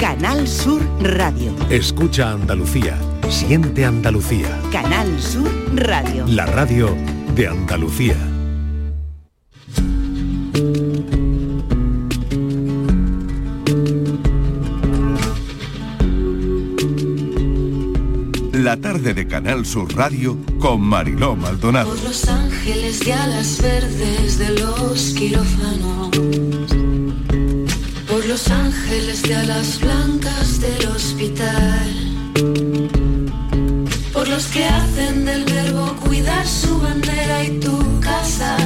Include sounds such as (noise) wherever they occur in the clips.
Canal Sur Radio. Escucha Andalucía. Siente Andalucía. Canal Sur Radio. La radio de Andalucía. La tarde de Canal Sur Radio con Mariló Maldonado. Por los ángeles de alas verdes de los quirófanos. Ángeles de alas blancas del hospital. Por los que hacen del verbo cuidar su bandera y tu casa.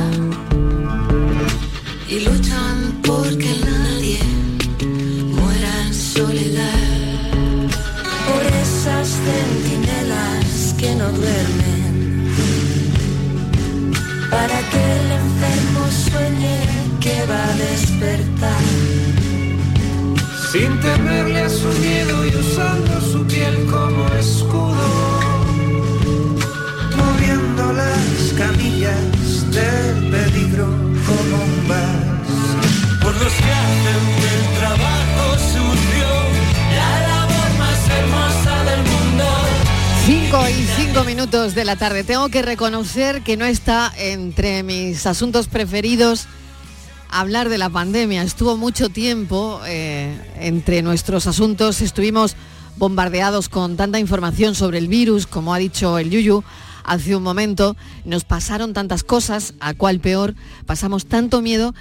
Y luchan temerle a su miedo y usando su piel como escudo, moviendo las camillas del peligro como un vas. Por los que hacen del trabajo sucio la labor más hermosa del mundo. 5 y 5 minutos de la tarde. Tengo que reconocer que no está entre mis asuntos preferidos hablar de la pandemia. Estuvo mucho tiempo eh, entre nuestros asuntos. Estuvimos bombardeados con tanta información sobre el virus, como ha dicho el Yuyu hace un momento. Nos pasaron tantas cosas, a cuál peor. Pasamos tanto miedo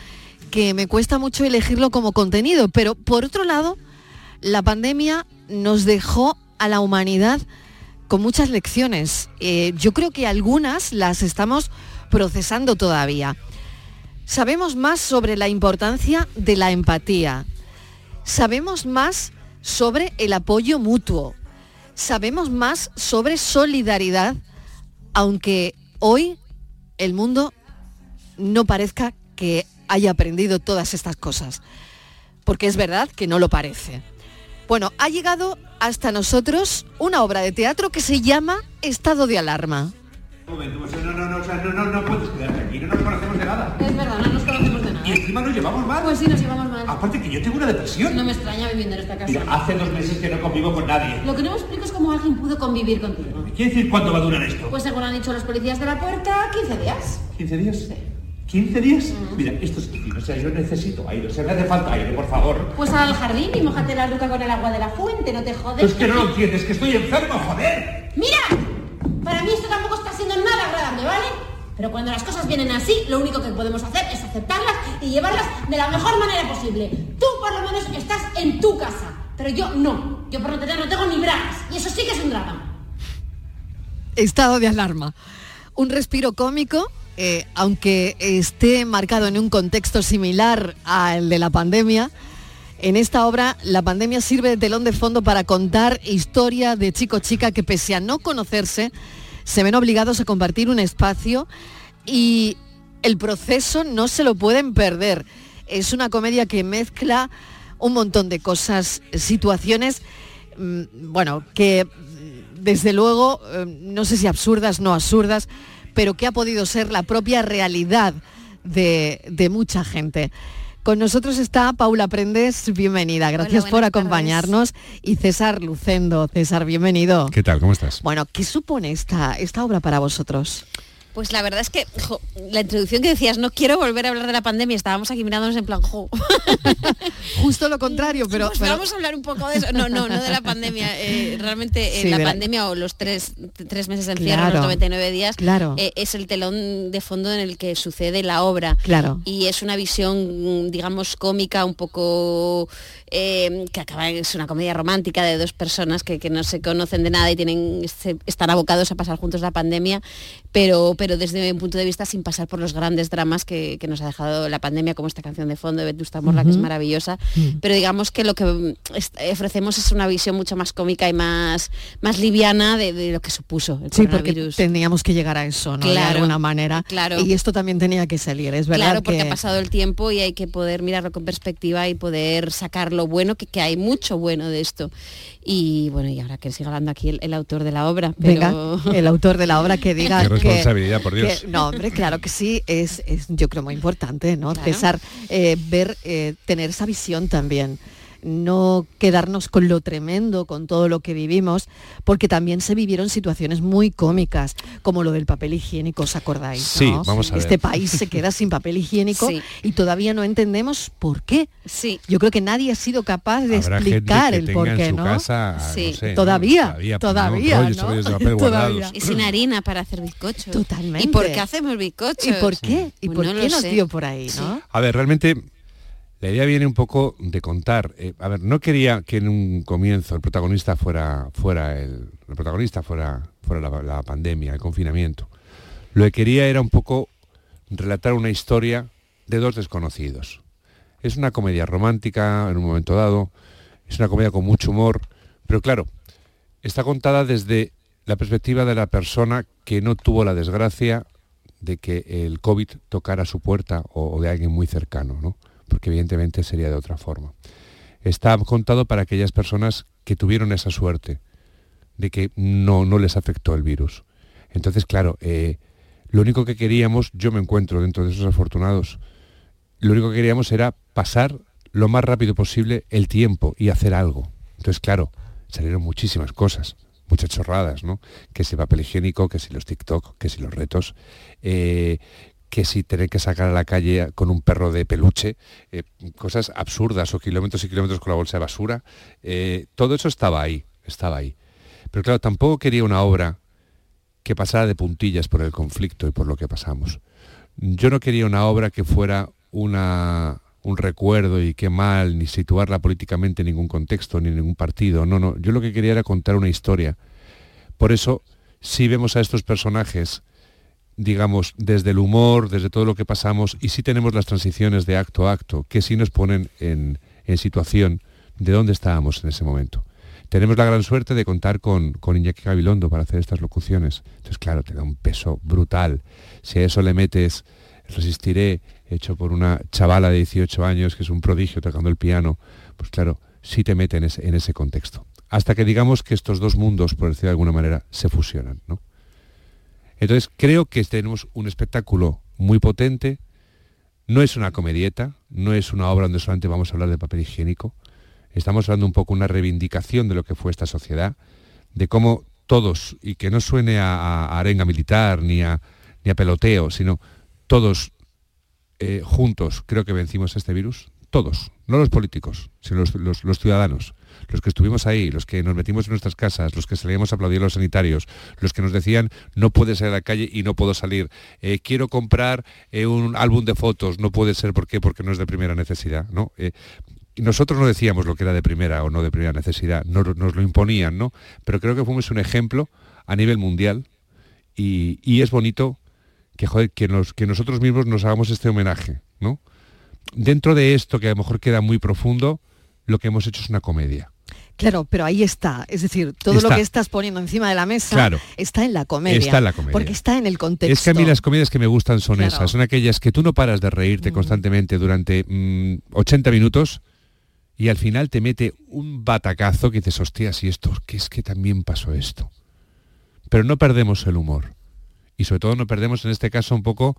que me cuesta mucho elegirlo como contenido. Pero por otro lado, la pandemia nos dejó a la humanidad con muchas lecciones. Eh, yo creo que algunas las estamos procesando todavía. Sabemos más sobre la importancia de la empatía. Sabemos más sobre el apoyo mutuo. Sabemos más sobre solidaridad, aunque hoy el mundo no parezca que haya aprendido todas estas cosas. Porque es verdad que no lo parece. Bueno, ha llegado hasta nosotros una obra de teatro que se llama Estado de Alarma. Un momento, pues, no, no, no, o sea, no, no, no puedes quedarte aquí, no nos conocemos de nada. Es verdad, no nos conocemos de nada. Y encima nos llevamos mal. Pues sí, nos llevamos mal. Aparte que yo tengo una depresión. No me extraña viviendo en esta casa. Mira, hace dos meses que no convivo con nadie. Lo que no me explico es cómo alguien pudo convivir contigo. ¿Quiere decir cuánto va a durar esto? Pues según han dicho los policías de la puerta, 15 días. ¿15 días? ¿15 días? Mira, esto es difícil, o sea, yo necesito aire, o sea, me hace falta aire, por favor. Pues al jardín y mojate la nuca con el agua de la fuente, no te jodes. Es que no lo entiendes, que estoy enfermo, joder. ¡Mira! Para mí esto tampoco está nada agradable, ¿vale? Pero cuando las cosas vienen así, lo único que podemos hacer es aceptarlas y llevarlas de la mejor manera posible. Tú por lo menos estás en tu casa, pero yo no. Yo por no tener no tengo ni bragas. Y eso sí que es un drama. Estado de alarma. Un respiro cómico, eh, aunque esté marcado en un contexto similar al de la pandemia. En esta obra, la pandemia sirve de telón de fondo para contar historia de chico-chica que pese a no conocerse, se ven obligados a compartir un espacio y el proceso no se lo pueden perder. Es una comedia que mezcla un montón de cosas, situaciones, mm, bueno, que mm, desde luego, eh, no sé si absurdas, no absurdas, pero que ha podido ser la propia realidad de, de mucha gente. Con nosotros está Paula Prendes, bienvenida, gracias Hola, por acompañarnos. Y César Lucendo, César, bienvenido. ¿Qué tal? ¿Cómo estás? Bueno, ¿qué supone esta, esta obra para vosotros? Pues la verdad es que jo, la introducción que decías, no quiero volver a hablar de la pandemia, estábamos aquí mirándonos en plan, jo. (laughs) Justo lo contrario, pero, Pues pero- vamos a hablar un poco de eso. No, no, no de la pandemia. Eh, realmente eh, Sí, la de la- pandemia o los tres, tres meses de encierro, Claro, los 99 días, claro. eh, es el telón de fondo en el que sucede la obra. Claro. Y es una visión, digamos, cómica, un poco eh, que acaba, es una comedia romántica de dos personas que, que no se conocen de nada y tienen, se- están abocados a pasar juntos la pandemia, pero, pero desde mi punto de vista sin pasar por los grandes dramas que, que nos ha dejado la pandemia, como esta canción de fondo de Vetusta Morla, que es maravillosa. Mm. Pero digamos que lo que ofrecemos es una visión mucho más cómica y más, más liviana de, de lo que supuso el Sí, porque teníamos que llegar a eso, ¿no? de alguna manera. claro. Y esto también tenía que salir, es verdad. Claro, porque que- ha pasado el tiempo y hay que poder mirarlo con perspectiva y poder sacar lo bueno, que, que hay mucho bueno de esto. Y bueno, y ahora que siga hablando aquí el, el autor de la obra. Pero... Venga, el autor de la obra que (laughs) diga Qué que- responsabilidad, por Dios. que- no, hombre, claro que sí, es, es yo creo muy importante, ¿no? Claro. César, eh, ver, eh, tener esa visión también. No quedarnos con lo tremendo, con todo lo que vivimos, porque también se vivieron situaciones muy cómicas, como lo del papel higiénico, ¿os acordáis? Sí, no? vamos a ver. Este país se queda sin papel higiénico Sí. y todavía no entendemos por qué. Sí. Yo creo que nadie ha sido capaz de Habrá gente explicar que el tenga por en qué, su ¿no? casa, Sí. no sé, ¿no? Todavía, pues, todavía, rollos, ¿no? rollos papel Todavía. guardados. Y sin harina para hacer bizcochos. Totalmente. ¿Y por qué hacemos bizcochos? ¿Y por qué? ¿Y Pues por no qué nos sé. dio por ahí, no? A ver, realmente la idea viene un poco de contar. eh, a ver, no quería que en un comienzo el protagonista fuera, fuera el, protagonista fuera, fuera la, la pandemia, el confinamiento. Lo que quería era un poco relatar una historia de dos desconocidos. Es una comedia romántica en un momento dado, es una comedia con mucho humor, pero claro, está contada desde la perspectiva de la persona que no tuvo la desgracia de que el COVID tocara su puerta o, o de alguien muy cercano, ¿no? Porque evidentemente sería de otra forma. Está contado para aquellas personas que tuvieron esa suerte de que no, no les afectó el virus. Entonces, claro, eh, lo único que queríamos, yo me encuentro dentro de esos afortunados, lo único que queríamos era pasar lo más rápido posible el tiempo y hacer algo. Entonces, claro, salieron muchísimas cosas, muchas chorradas, ¿no? Que si papel higiénico, que si los TikTok, que si los retos, eh, que si tener que sacar a la calle con un perro de peluche, eh, cosas absurdas o kilómetros y kilómetros con la bolsa de basura. eh, todo eso estaba ahí, estaba ahí. Pero claro, tampoco quería una obra que pasara de puntillas por el conflicto y por lo que pasamos. Yo no quería una obra que fuera una, un recuerdo y qué mal, ni situarla políticamente en ningún contexto, ni en ningún partido. No, no, yo lo que quería era contar una historia. Por eso, si vemos a estos personajes, digamos, desde el humor, desde todo lo que pasamos, y si tenemos las transiciones de acto a acto, que sí nos ponen en, situación de dónde estábamos en ese momento. Tenemos la gran suerte de contar con, con Iñaki Gabilondo para hacer estas locuciones. Entonces, claro, te da un peso brutal. Si a eso le metes Resistiré, hecho por una chavala de 18 años que es un prodigio tocando el piano, pues claro, sí te mete en ese, en ese contexto. Hasta que digamos que estos dos mundos, por decirlo de alguna manera, se fusionan. ¿no? Entonces, creo que tenemos un espectáculo muy potente. No es una comedieta, no es una obra donde solamente vamos a hablar de papel higiénico. Estamos hablando un poco una reivindicación de lo que fue esta sociedad, de cómo todos, y que no suene a, a arenga militar ni a, ni a peloteo, sino todos eh, juntos creo que vencimos este virus. Todos, no los políticos, sino los, los- los ciudadanos, los que estuvimos ahí, los que nos metimos en nuestras casas, los que salíamos a aplaudir a los sanitarios, los que nos decían no puedes salir a la calle y no puedo salir, Eh, quiero comprar eh, un álbum de fotos, no puede ser, ¿por qué? Porque no es de primera necesidad, ¿no? Eh, nosotros no decíamos lo que era de primera o no de primera necesidad, nos lo imponían, ¿no? Pero creo que fuimos un ejemplo a nivel mundial y, y es bonito que, joder, que, nos- que nosotros mismos nos hagamos este homenaje, ¿no? Dentro de esto, que a lo mejor queda muy profundo, lo que hemos hecho es una comedia. Claro, pero ahí está. Es decir, todo Está. lo que estás poniendo encima de la mesa Claro. está en la comedia. Está en la comedia. Porque está en el contexto. Es que a mí las comedias que me gustan son Claro. esas, son aquellas que tú no paras de reírte constantemente durante mm, 80 minutos y al final te mete un batacazo que dices, hostias, y esto, que es que también pasó esto. Pero no perdemos el humor. Y sobre todo no perdemos en este caso un poco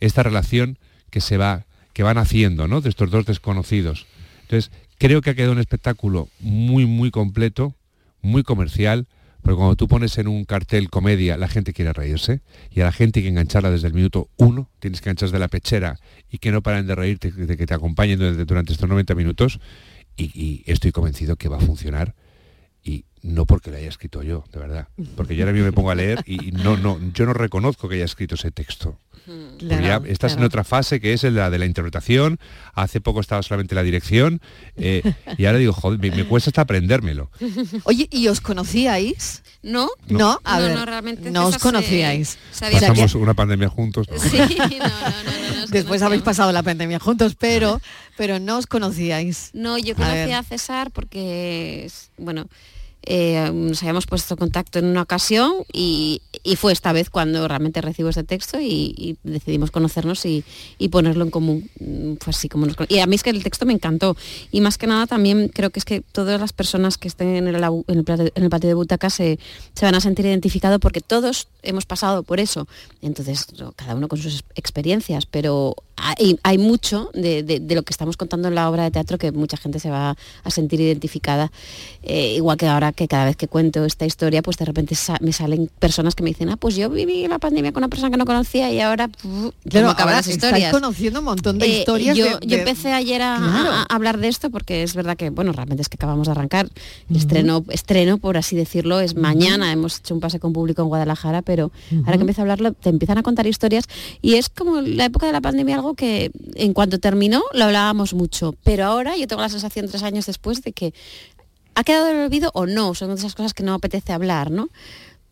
esta relación que se va, que van haciendo, ¿no? De estos dos desconocidos. Entonces, creo que ha quedado un espectáculo muy, muy completo, muy comercial, porque cuando tú pones en un cartel comedia, la gente quiere reírse, y a la gente hay que engancharla desde el minuto uno, tienes que enganchar de la pechera y que no paren de reírte, de que te acompañen durante, estos 90 minutos, y, y estoy convencido que va a funcionar, no porque lo haya escrito yo, de verdad, porque yo ahora mismo me pongo a leer y no, no, yo no reconozco que haya escrito ese texto. Porque ya Claro, estás en otra fase que es la de la interpretación. Hace poco estaba solamente la dirección. eh, y ahora digo, joder, me, me cuesta hasta aprendérmelo. Oye, ¿y os conocíais? ¿No? No, a No, ver, no, realmente no os conocíais. se Pasamos una pandemia juntos. ¿no? Sí, no, no, no, no nos Después habéis pasado la pandemia juntos, pero, pero no os conocíais. No, yo A conocí a, César porque, bueno, eh, nos habíamos puesto contacto en una ocasión y, fue esta vez cuando realmente recibo este texto y, decidimos conocernos y, ponerlo en común. Mm, así como nos Y a mí es que el texto me encantó. Y más que nada también creo que es que todas las personas que estén en el, en el, en patio de butacas se, van a sentir identificados porque todos hemos pasado por eso. Entonces, cada uno con sus experiencias, pero hay, hay mucho de lo que estamos contando en la obra de teatro que mucha gente se va a sentir identificada. Eh, igual que ahora que cada vez que cuento esta historia, pues de repente sa- me salen personas que me dicen, ah, pues yo viví la pandemia con una persona que no conocía y ahora puf, Claro, ¿cómo acaban ahora las estáis historias. conociendo un montón de Eh, historias. Yo, de- yo de- empecé ayer a, Claro. a- a hablar de esto porque es verdad que, bueno, realmente es que acabamos de arrancar. El estreno, estreno, por así decirlo, es mañana. Hemos hecho un pase con público en Guadalajara, pero ahora que empiezo a hablarlo, te empiezan a contar historias y es como la época de la pandemia, algo que en cuanto terminó lo hablábamos mucho. Pero ahora yo tengo la sensación tres años después de que ha quedado en el olvido o no, son esas cosas que no apetece hablar, ¿no?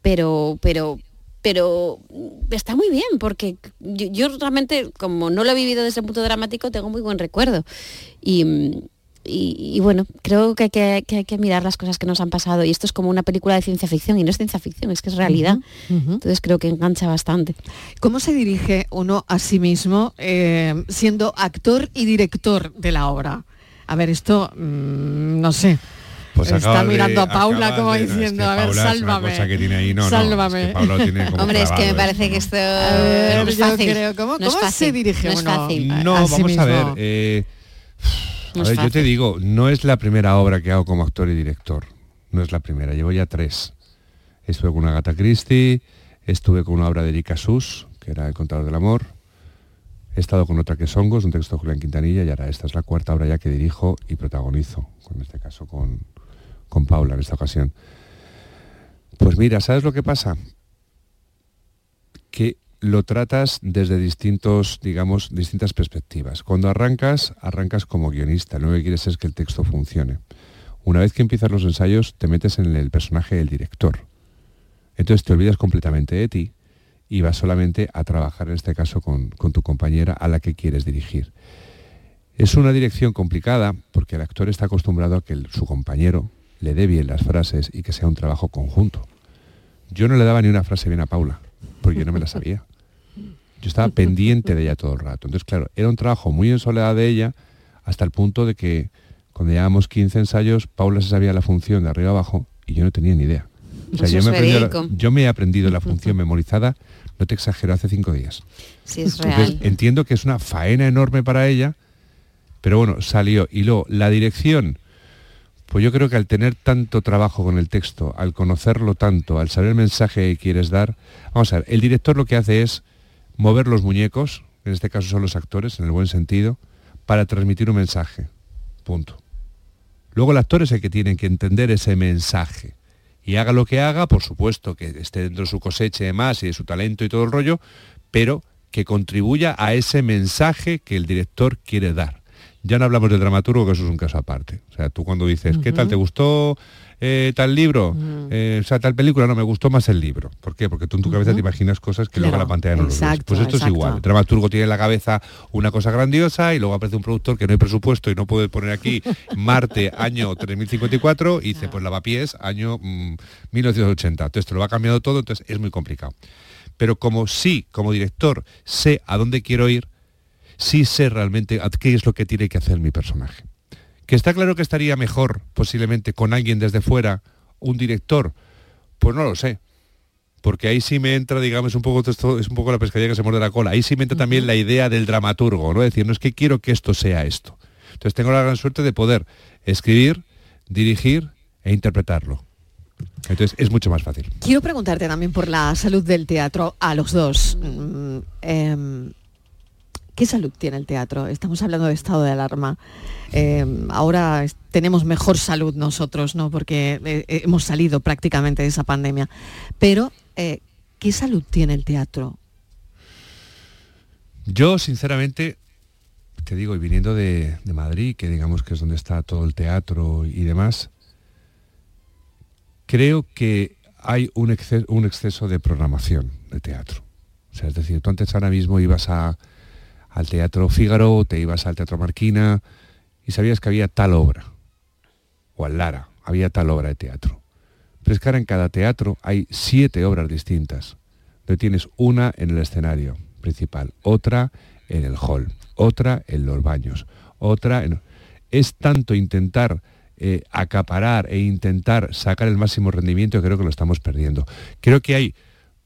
Pero, pero, pero está muy bien, porque yo, yo realmente, como no lo he vivido desde el punto dramático, tengo muy buen recuerdo. Y, y- y bueno, creo que hay que, que hay que mirar las cosas que nos han pasado. Y esto es como una película de ciencia ficción, y no es ciencia ficción, es que es realidad. Entonces creo que engancha bastante. ¿Cómo se dirige uno a sí mismo eh, siendo actor y director de la obra? A ver, esto, mm, no sé. Pues Está de- mirando a Paula como de- no, es diciendo, que a ver, Paula es una sálvame. cosa que tiene ahí, no, no, es que sálvame. Paula lo tiene como Hombre, es que me parece que ¿no? esto ver, no es fácil. creo, ¿cómo, no es cómo se dirige no es fácil. No, a sí vamos a ver. eh, No a ver, yo te digo, no es la primera obra que hago como actor y director. No es la primera, llevo ya tres. Estuve con una Gata Christie, estuve con una obra de Erika Sus, que era El contador del amor. He estado con otra que es Hongos, un texto de Julián Quintanilla, y ahora esta es la cuarta obra ya que dirijo y protagonizo, en este caso con, con Paula en esta ocasión. Pues mira, ¿sabes lo que pasa? Que lo tratas desde distintos, digamos, distintas perspectivas. Cuando arrancas, arrancas como guionista, lo que quieres es que el texto funcione. Una vez que empiezas los ensayos, te metes en el personaje del director. Entonces te olvidas completamente de ti y vas solamente a trabajar, en este caso, con, tu compañera a la que quieres dirigir. Es una dirección complicada porque el actor está acostumbrado a que su compañero le dé bien las frases y que sea un trabajo conjunto. Yo no le daba ni una frase bien a Paula, porque yo no me la sabía. Yo estaba pendiente de ella todo el rato. Entonces, claro, era un trabajo muy en soledad de ella, hasta el punto de que cuando llevábamos 15 ensayos, Paula se sabía la función de arriba abajo y yo no tenía ni idea. O sea, Eso yo me, he aprendido la- verídico. yo me he aprendido la función memorizada, no te exagero, hace cinco días. Sí, es Entonces, real. entiendo que es una faena enorme para ella, pero bueno, salió. Y luego, la dirección, pues yo creo que al tener tanto trabajo con el texto, al conocerlo tanto, al saber el mensaje que quieres dar, vamos a ver, el director lo que hace es mover los muñecos, en este caso son los actores, en el buen sentido, para transmitir un mensaje. Punto. Luego el actor es el que tiene que entender ese mensaje. Y haga lo que haga, por supuesto, que esté dentro de su cosecha y demás, y de su talento y todo el rollo, pero que contribuya a ese mensaje que el director quiere dar. Ya no hablamos del dramaturgo, que eso es un caso aparte. O sea, tú cuando dices, ¿qué tal? ¿Te gustó eh, tal libro? Eh, o sea, tal película, no, me gustó más el libro. ¿Por qué? Porque tú en tu cabeza te imaginas cosas que luego la pantalla no lo ves. exacto, Pues esto es exacto. igual. El dramaturgo tiene en la cabeza una cosa grandiosa y luego aparece un productor que no hay presupuesto y no puede poner aquí (laughs) Marte, año 3054, y dice, pues lavapiés, año mm, 1980. Entonces te lo va cambiando todo, entonces es muy complicado. Pero como sí, como director, sé a dónde quiero ir, sí sé realmente qué es lo que tiene que hacer mi personaje. Que está claro que estaría mejor, posiblemente, con alguien desde fuera, un director, pues no lo sé. Porque ahí sí me entra, digamos, un poco esto, es un poco la pescadilla que se muerde la cola. Ahí sí me entra también la idea del dramaturgo, ¿no? Es decir, no es que quiero que esto sea esto. Entonces tengo la gran suerte de poder escribir, dirigir e interpretarlo. Entonces es mucho más fácil. Quiero preguntarte también por la salud del teatro a los dos. Mm, em, ¿Qué salud tiene el teatro? Estamos hablando de estado de alarma. Em, ahora tenemos mejor salud nosotros, ¿no? Porque eh, eh, hemos salido prácticamente de esa pandemia. Pero, eh, ¿qué salud tiene el teatro? Yo, sinceramente, te digo, y viniendo de, Madrid, que digamos que es donde está todo el teatro y demás, creo que hay un, exce- un exceso de programación de teatro. O sea, es decir, tú antes ahora mismo ibas a- al Teatro Fígaro, te ibas al Teatro Marquina y sabías que había tal obra, o al Lara, había tal obra de teatro. Pero es que ahora en cada teatro hay siete obras distintas. Donde tienes una en el escenario principal, otra en el hall, otra en los baños, otra en... Es tanto intentar eh, acaparar e intentar sacar el máximo rendimiento creo que lo estamos perdiendo. Creo que hay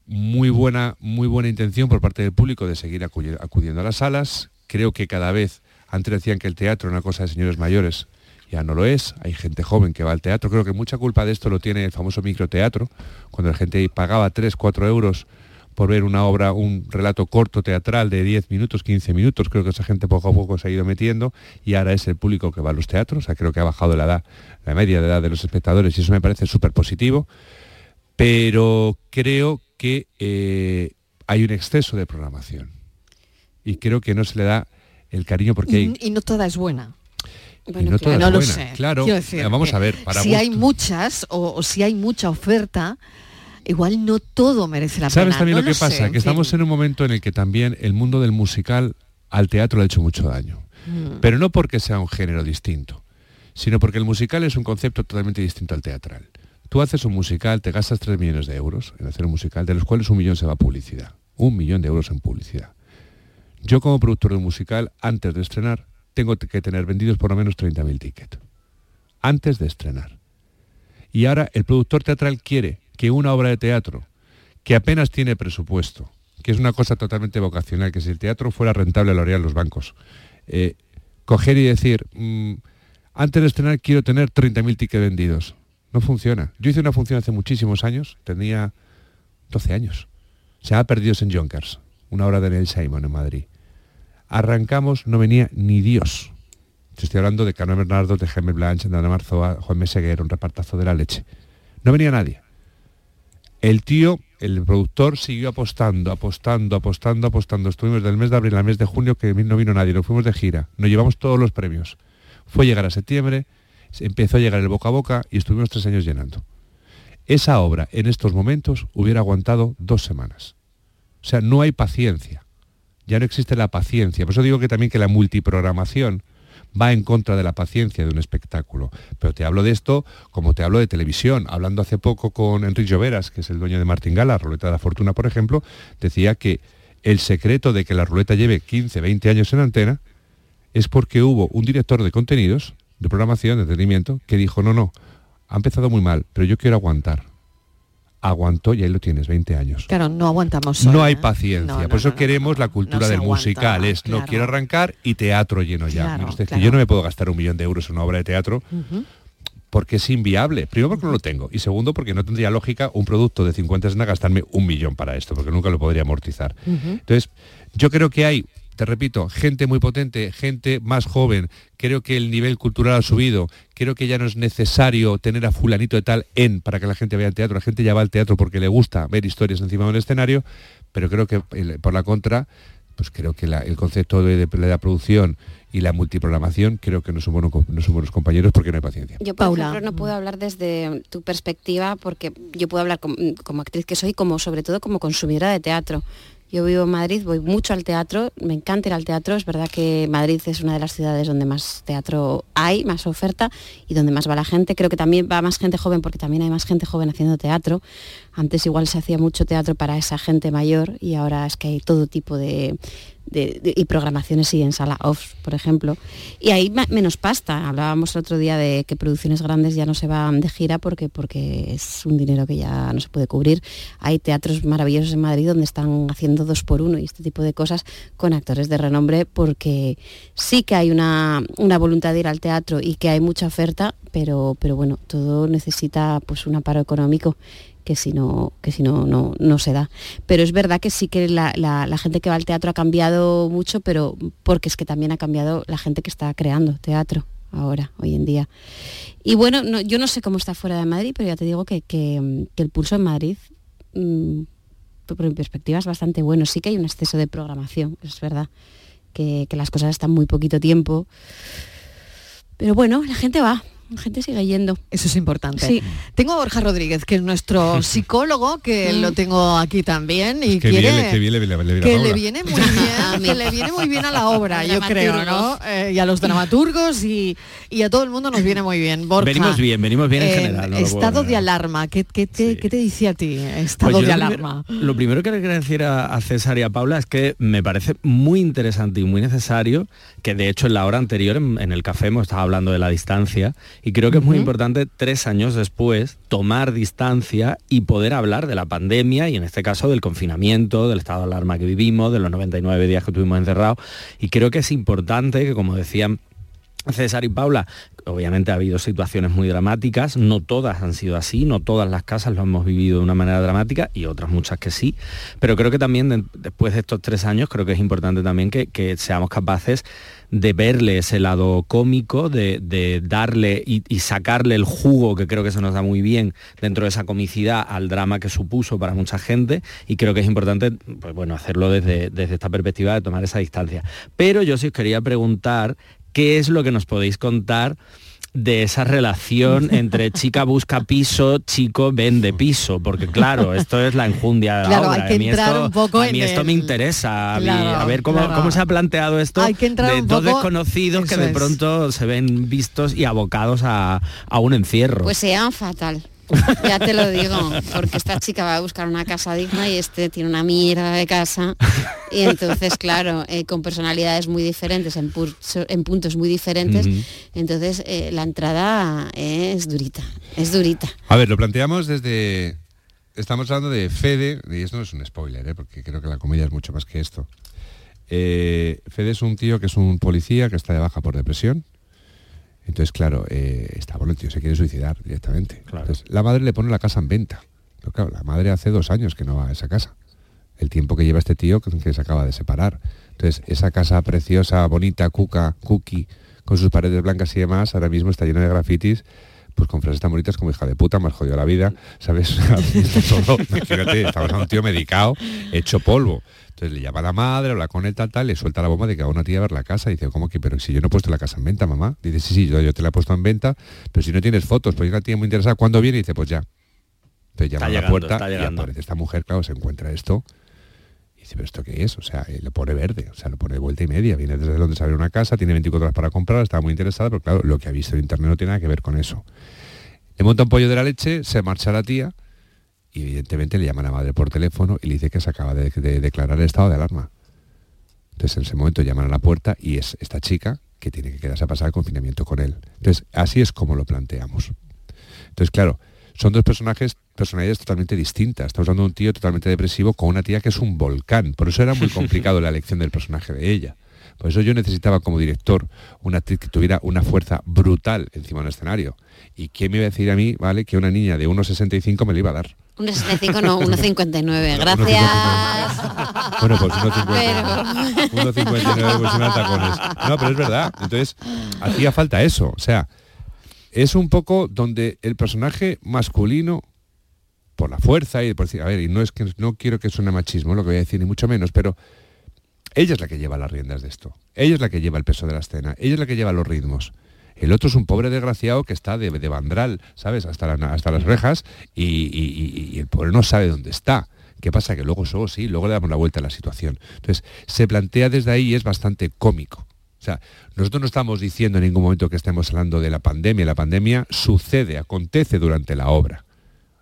muy buena, muy buena intención por parte del público de seguir acudiendo a las salas. Creo que cada vez, antes decían que el teatro era una cosa de señores mayores, ya no lo es, hay gente joven que va al teatro, creo que mucha culpa de esto lo tiene el famoso microteatro, cuando la gente pagaba 3, 4 euros por ver una obra, un relato corto teatral de 10 minutos, 15 minutos, creo que esa gente poco a poco se ha ido metiendo y ahora es el público que va a los teatros, creo que ha bajado la edad, la media de edad de los espectadores y eso me parece súper positivo, pero creo que eh, hay un exceso de programación y creo que no se le da el cariño porque hay... Y no toda es buena. Bueno, no, claro, no lo sé. Claro, vamos a ver. Para si hay muchas o, si hay mucha oferta, igual no todo merece la pena. ¿Sabes también lo que pasa? que estamos en un momento en el que también el mundo del musical al teatro le ha hecho mucho daño. Mm. Pero no porque sea un género distinto, sino porque el musical es un concepto totalmente distinto al teatral. Tú haces un musical, te gastas 3 millones de euros en hacer un musical, de los cuales un millón se va a publicidad. Un millón de euros en publicidad. Yo como productor de un musical, antes de estrenar, tengo que tener vendidos por lo menos 30.000 tickets. Antes de estrenar. Y ahora el productor teatral quiere que una obra de teatro, que apenas tiene presupuesto, que es una cosa totalmente vocacional, que si el teatro fuera rentable lo harían los bancos, eh, coger y decir, mm, antes de estrenar quiero tener 30.000 tickets vendidos. No funciona. Yo hice una función hace muchísimos años, tenía 12 años. Se ha perdido en Junkers, una obra de Neil Simon en Madrid. Arrancamos, no venía ni Dios. estoy hablando de Carmen Bernardo, de Jaime Blanche, de Ana Marzoa, Juan Meseguer, un repartazo de la leche. No venía nadie. El tío, el productor, siguió apostando, apostando, apostando, apostando. Estuvimos del mes de abril al mes de junio que no vino nadie, nos fuimos de gira, nos llevamos todos los premios. Fue llegar a septiembre, empezó a llegar el boca a boca y estuvimos tres años llenando. Esa obra en estos momentos hubiera aguantado dos semanas. O sea, no hay paciencia ya no existe la paciencia. Por eso digo que también que la multiprogramación va en contra de la paciencia de un espectáculo. Pero te hablo de esto como te hablo de televisión. Hablando hace poco con Enrique Lloveras, que es el dueño de Martingala, la Ruleta de la Fortuna, por ejemplo, decía que el secreto de que la ruleta lleve 15, 20 años en antena es porque hubo un director de contenidos, de programación, de entretenimiento, que dijo, no, no, ha empezado muy mal, pero yo quiero aguantar aguantó y ahí lo tienes, 20 años. Claro, no aguantamos. no hay ¿eh? paciencia, por eso queremos la cultura del musical, es no quiero arrancar y teatro lleno ya. yo no me puedo gastar un millón de euros en una obra de teatro. Porque es inviable. Primero porque no lo tengo. Y segundo porque no tendría lógica un producto de 50 escenas gastarme un millón para esto, porque nunca lo podría amortizar. Entonces, yo creo que hay te repito, gente muy potente, gente más joven, creo que el nivel cultural ha subido, creo que ya no es necesario tener a fulanito de tal en para que la gente vaya al teatro, la gente ya va al teatro porque le gusta ver historias encima de un escenario, pero creo que por la contra, pues creo que el concepto de, la producción y la multiprogramación creo que no son, buenos, no son buenos compañeros porque no hay paciencia. Yo, por Paula. no puedo hablar desde tu perspectiva porque yo puedo hablar como, como actriz que soy, como sobre todo como consumidora de teatro. Yo vivo en Madrid, voy mucho al teatro, me encanta ir al teatro, es verdad que Madrid es una de las ciudades donde más teatro hay, más oferta y donde más va la gente. Creo que también va más gente joven porque también hay más gente joven haciendo teatro. Antes igual se hacía mucho teatro para esa gente mayor y ahora es que hay todo tipo de, y programaciones y en sala off, por ejemplo. Y hay menos pasta. Hablábamos el otro día de que producciones grandes ya no se van de gira porque, porque es un dinero que ya no se puede cubrir. Hay teatros maravillosos en Madrid donde están haciendo dos por uno y este tipo de cosas con actores de renombre porque sí que hay una, una voluntad de ir al teatro y que hay mucha oferta, pero, pero bueno, todo necesita pues un aparo económico que si no, que si no, no, no se da. Pero es verdad que sí que la, gente que va al teatro ha cambiado mucho, pero porque es que también ha cambiado la gente que está creando teatro ahora, hoy en día. Y bueno, yo no sé cómo está fuera de Madrid, pero ya te digo que, el pulso en Madrid, mm, por mi perspectiva, es bastante bueno. Sí que hay un exceso de programación, es verdad, que, que las cosas están muy poquito tiempo. Pero bueno, la gente va, la gente sigue yendo. Eso es importante. Sí. Tengo a Borja Rodríguez, que es nuestro (laughs) psicólogo, que lo tengo aquí también y Que quiere... viene, que viene, le viene, le que le viene muy bien, (laughs) que le viene muy bien a la obra, yo creo, ¿no? Eh, y a los dramaturgos y, y a todo el mundo nos viene muy bien. Borja, Venimos bien, venimos bien en eh, general, no estado de alarma, ¿qué, qué te, qué te dice a ti? Estado Pues de lo alarma. primero- lo primero que le quería decir a, a César y a Paula es que me parece muy interesante y muy necesario que de hecho en la hora anterior en, en el café hemos estado hablando de la distancia y creo que es muy importante tres años después tomar distancia y poder hablar de la pandemia y en este caso del confinamiento, del estado de alarma que vivimos, de los 99 días que tuvimos encerrados. Y creo que es importante que como decían César y Paula, obviamente ha habido situaciones muy dramáticas, no todas han sido así, no todas las casas lo hemos vivido de una manera dramática y otras muchas que sí, pero creo que también de- después de estos tres años creo que es importante también que, seamos capaces de verle ese lado cómico, de, darle y, y sacarle el jugo que creo que se nos da muy bien dentro de esa comicidad al drama que supuso para mucha gente y creo que es importante pues bueno, hacerlo desde, desde esta perspectiva de tomar esa distancia. Pero yo sí os quería preguntar qué es lo que nos podéis contar de esa relación entre (laughs) chica busca piso, chico vende piso, porque claro, esto es la enjundia de la Claro, obra. hay que a mí entrar esto, un poco a en mí esto me interesa, a, mí- Claro, a ver cómo, claro. cómo se ha planteado esto Hay que entrar de un dos poco- desconocidos que de es. pronto se ven vistos y abocados a, a un encierro. Pues se llaman fatal. Ya te lo digo, porque esta chica va a buscar una casa digna y este tiene una mierda de casa. Y entonces, claro, eh, con personalidades muy diferentes, en, pu- en puntos muy diferentes, entonces eh, la entrada es durita, es durita. A ver, lo planteamos desde... Estamos hablando de Fede, y esto no es un spoiler, ¿eh? porque creo que la comedia es mucho más que esto. Eh, Fede es un tío que es un policía que está de baja por depresión. Entonces, claro, eh, está bueno, el tío se quiere suicidar directamente. Entonces, la madre le pone la casa en venta. Pero claro, la madre hace dos años que no va a esa casa. El tiempo que lleva este tío que, que se acaba de separar. Entonces, esa casa preciosa, bonita, cuca, cookie, con sus paredes blancas y demás, ahora mismo está llena de grafitis, pues con frases tan bonitas como hija de puta, me has jodido la vida, ¿sabes? (laughs) Todo, de un tío medicado, hecho polvo. Entonces le llama a la madre, habla con él, tal, tal, le suelta la bomba de que va una tía a ver la casa. Y dice, ¿cómo que? Pero si yo no he puesto la casa en venta, mamá. Dice, sí, sí, yo, yo te la he puesto en venta, pero si no tienes fotos, pues una tía muy interesada, ¿cuándo viene? Y dice, pues ya. Entonces llama Está a la llegando, puerta y aparece esta mujer, claro, se encuentra esto. Dice, ¿pero esto qué es? O sea, eh, lo pone verde, o sea, lo pone vuelta y media. Viene desde donde se abre una casa, tiene 24 horas para comprar, está muy interesada, pero claro, lo que ha visto en internet no tiene nada que ver con eso. Le monta un pollo de la leche, se marcha la tía y evidentemente le llama a la madre por teléfono y le dice que se acaba de, de declarar el estado de alarma. Entonces en ese momento llaman a la puerta y es esta chica que tiene que quedarse a pasar el confinamiento con él. Entonces así es como lo planteamos. Entonces claro, son dos personajes, personalidades totalmente distintas. Estamos hablando de un tío totalmente depresivo con una tía que es un volcán. Por eso era muy (laughs) complicado la elección del personaje de ella. Por eso yo necesitaba como director una actriz que tuviera una fuerza brutal encima del escenario. ¿Y quién me iba a decir a mí, vale, que una niña de 1,65 me lo iba a dar? Un 65 no, 1,59. Gracias. Bueno, pues 1,59. 1,59 pues una tacones. No, pero es verdad. Entonces, hacía falta eso. O sea, es un poco donde el personaje masculino, por la fuerza y por decir, a ver, y no es que no quiero que suene machismo lo que voy a decir, ni mucho menos, pero ella es la que lleva las riendas de esto. Ella es la que lleva el peso de la escena. Ella es la que lleva los ritmos. El otro es un pobre desgraciado que está de, de bandral, ¿sabes? Hasta, hasta las rejas y el pobre no sabe dónde está. ¿Qué pasa? Que luego solo sí, luego le damos la vuelta a la situación. Entonces, se plantea desde ahí y es bastante cómico. O sea, nosotros no estamos diciendo en ningún momento que estemos hablando de la pandemia. La pandemia sucede, acontece durante la obra.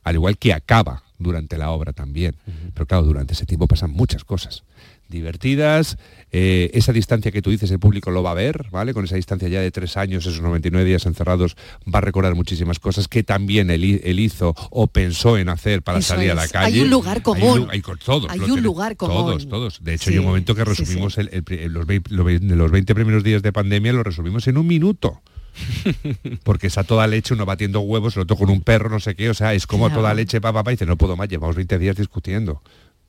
Al igual que acaba durante la obra también. Pero claro, durante ese tiempo pasan muchas cosas. Divertidas, eh, esa distancia que tú dices, el público lo va a ver, ¿vale? Con esa distancia ya de tres años, esos 99 días encerrados, va a recordar muchísimas cosas que también él, hi- él hizo o pensó en hacer para Eso salir a la calle. Hay un lugar Hay común. hay con todos. Hay un lugar común. Todos, todos. De hecho, Sí, hay un momento que sí, sí. resumimos el- el pri- los, los 20 primeros días de pandemia, lo resumimos en un minuto. (laughs) Porque está toda leche, uno batiendo huevos, el otro con un perro, no sé qué, o sea, es como a toda leche, papá, papá, dice, no puedo más, llevamos 20 días discutiendo.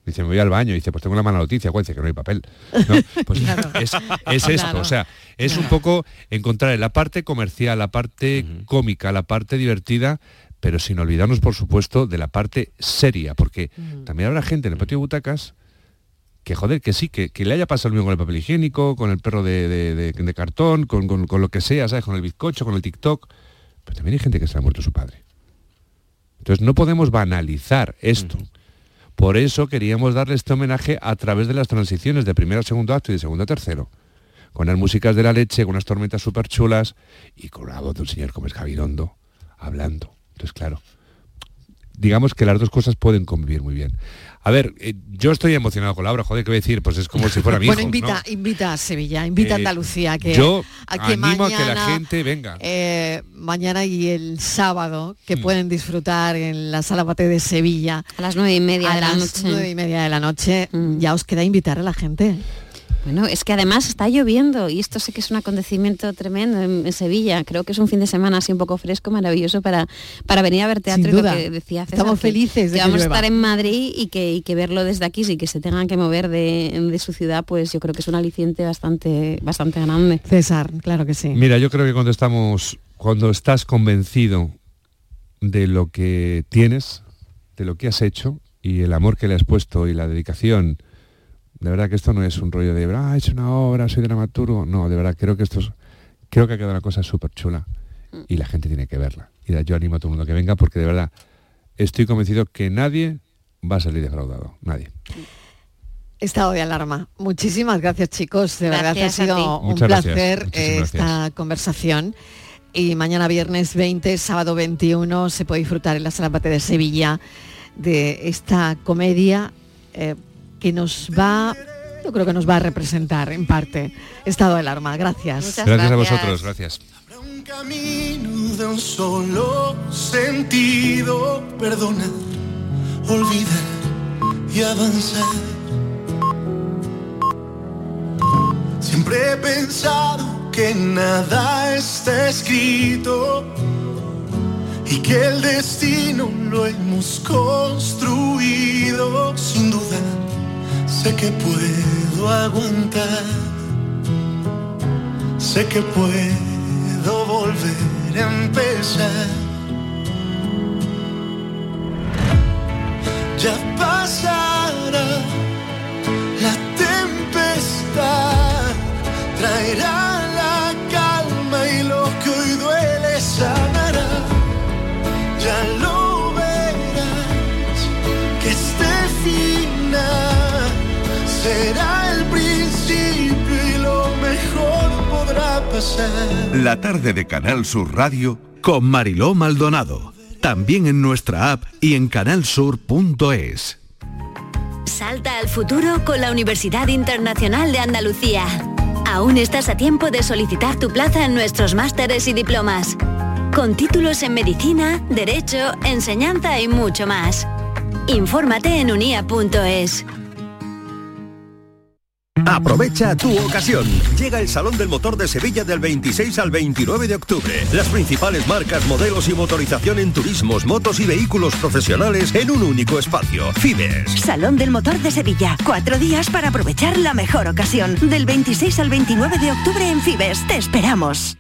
Dice, me voy al baño, dice, pues tengo una mala noticia, ¿cuál? Dice que no hay papel. ¿No? (laughs) Pues Claro. es, es esto, Claro. o sea, es un poco encontrar en la parte comercial, la parte cómica, la parte divertida, pero sin olvidarnos, por supuesto, de la parte seria, porque también habrá gente en el patio de butacas que joder, que sí, que, que le haya pasado lo mismo con el papel higiénico, con el perro de, de- de- de cartón, con, con- con lo que sea, ¿sabes? Con el bizcocho, con el TikTok. Pero también hay gente que se ha muerto su padre. Entonces no podemos banalizar esto. Por eso queríamos darle este homenaje a través de las transiciones de primero a segundo acto y de segundo a tercero. Con las músicas de la leche, con unas tormentas súper chulas y con la voz de un señor como es Javirondo hablando. Entonces, claro, digamos que las dos cosas pueden convivir muy bien. A ver, eh, yo estoy emocionado con la obra, joder, ¿qué voy a decir? Pues es como si fuera mi (laughs) Bueno, hijo, invita, ¿no? invita a Sevilla, invita a Eh, Andalucía que, yo a que animo a que la gente venga. eh, mañana y el sábado que Mm. pueden disfrutar en la sala Pate de Sevilla a las nueve y media a de la las noche. nueve y media de la noche ya os queda invitar a la gente Bueno, es que además está lloviendo y esto sé que es un acontecimiento tremendo en, en Sevilla. Creo que es un fin de semana así un poco fresco, maravilloso para, para venir a ver teatro Sin y lo duda. que decía César, Estamos que- felices de que que vamos a estar en Madrid y que, y que verlo desde aquí, sí que se tengan que mover de, de su ciudad, pues yo creo que es un aliciente bastante, bastante grande. César, claro que sí. Mira, yo creo que cuando estamos, cuando estás convencido de lo que tienes, de lo que has hecho y el amor que le has puesto y la dedicación, de verdad que esto no es un rollo de, ah, he hecho una obra, soy dramaturgo. No, de verdad, creo que esto es, creo que ha quedado una cosa súper chula y la gente tiene que verla. Y yo animo a todo el mundo que venga porque de verdad estoy convencido que nadie va a salir defraudado, nadie. Estado de alarma. Muchísimas gracias chicos, de verdad Gracias ha a sido un Muchas placer eh, gracias. esta conversación. Y mañana viernes 20, sábado 21, se puede disfrutar en la Sala Pate de Sevilla de esta comedia eh, que nos va, yo creo que nos va a representar en parte. Estado de alarma. Gracias. gracias a vosotros, gracias. Un camino de un solo sentido, perdonar, olvidar y avanzar. Siempre he pensado que nada está escrito y que el destino lo hemos construido. Sé que puedo aguantar, sé que puedo volver a empezar. Ya pasará la tempestad, traerá La tarde de Canal Sur Radio Con Mariló Maldonado. También en nuestra app y en canalsur.es. Salta al futuro con la Universidad Internacional de Andalucía. Aún estás a tiempo de solicitar tu plaza en nuestros másteres y diplomas. Con títulos en medicina, derecho, enseñanza y mucho más. Infórmate en unia.es. Aprovecha tu ocasión. Llega el Salón del Motor de Sevilla del 26 al 29 de octubre. Las principales marcas, modelos y motorización en turismos, motos y vehículos profesionales en un único espacio. Fibes. Salón del Motor de Sevilla. Cuatro días para aprovechar la mejor ocasión. Del 26 al 29 de octubre en Fibes. Te esperamos.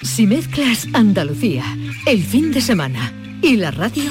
Si mezclas Andalucía, el fin de semana y la radio,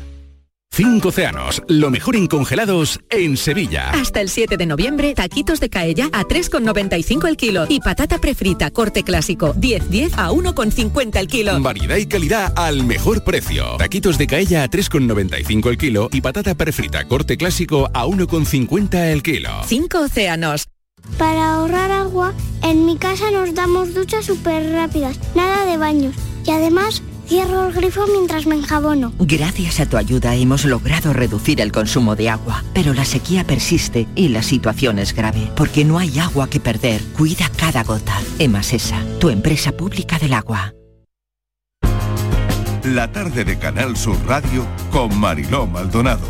Cinco océanos, lo mejor en congelados en Sevilla. Hasta el 7 de noviembre, taquitos de caella a 3,95 el kilo y patata prefrita corte clásico 10-10 a 1,50 el kilo. Variedad y calidad al mejor precio. Taquitos de caella a 3,95 el kilo y patata prefrita corte clásico a 1,50 el kilo. Cinco océanos. Para ahorrar agua, en mi casa nos damos duchas súper rápidas, nada de baños. Y además, cierro el grifo mientras me enjabono. Gracias a tu ayuda hemos logrado reducir el consumo de agua, pero la sequía persiste y la situación es grave, porque no hay agua que perder. Cuida cada gota. Emasesa, tu empresa pública del agua. La tarde de Canal Sur Radio con Mariló Maldonado.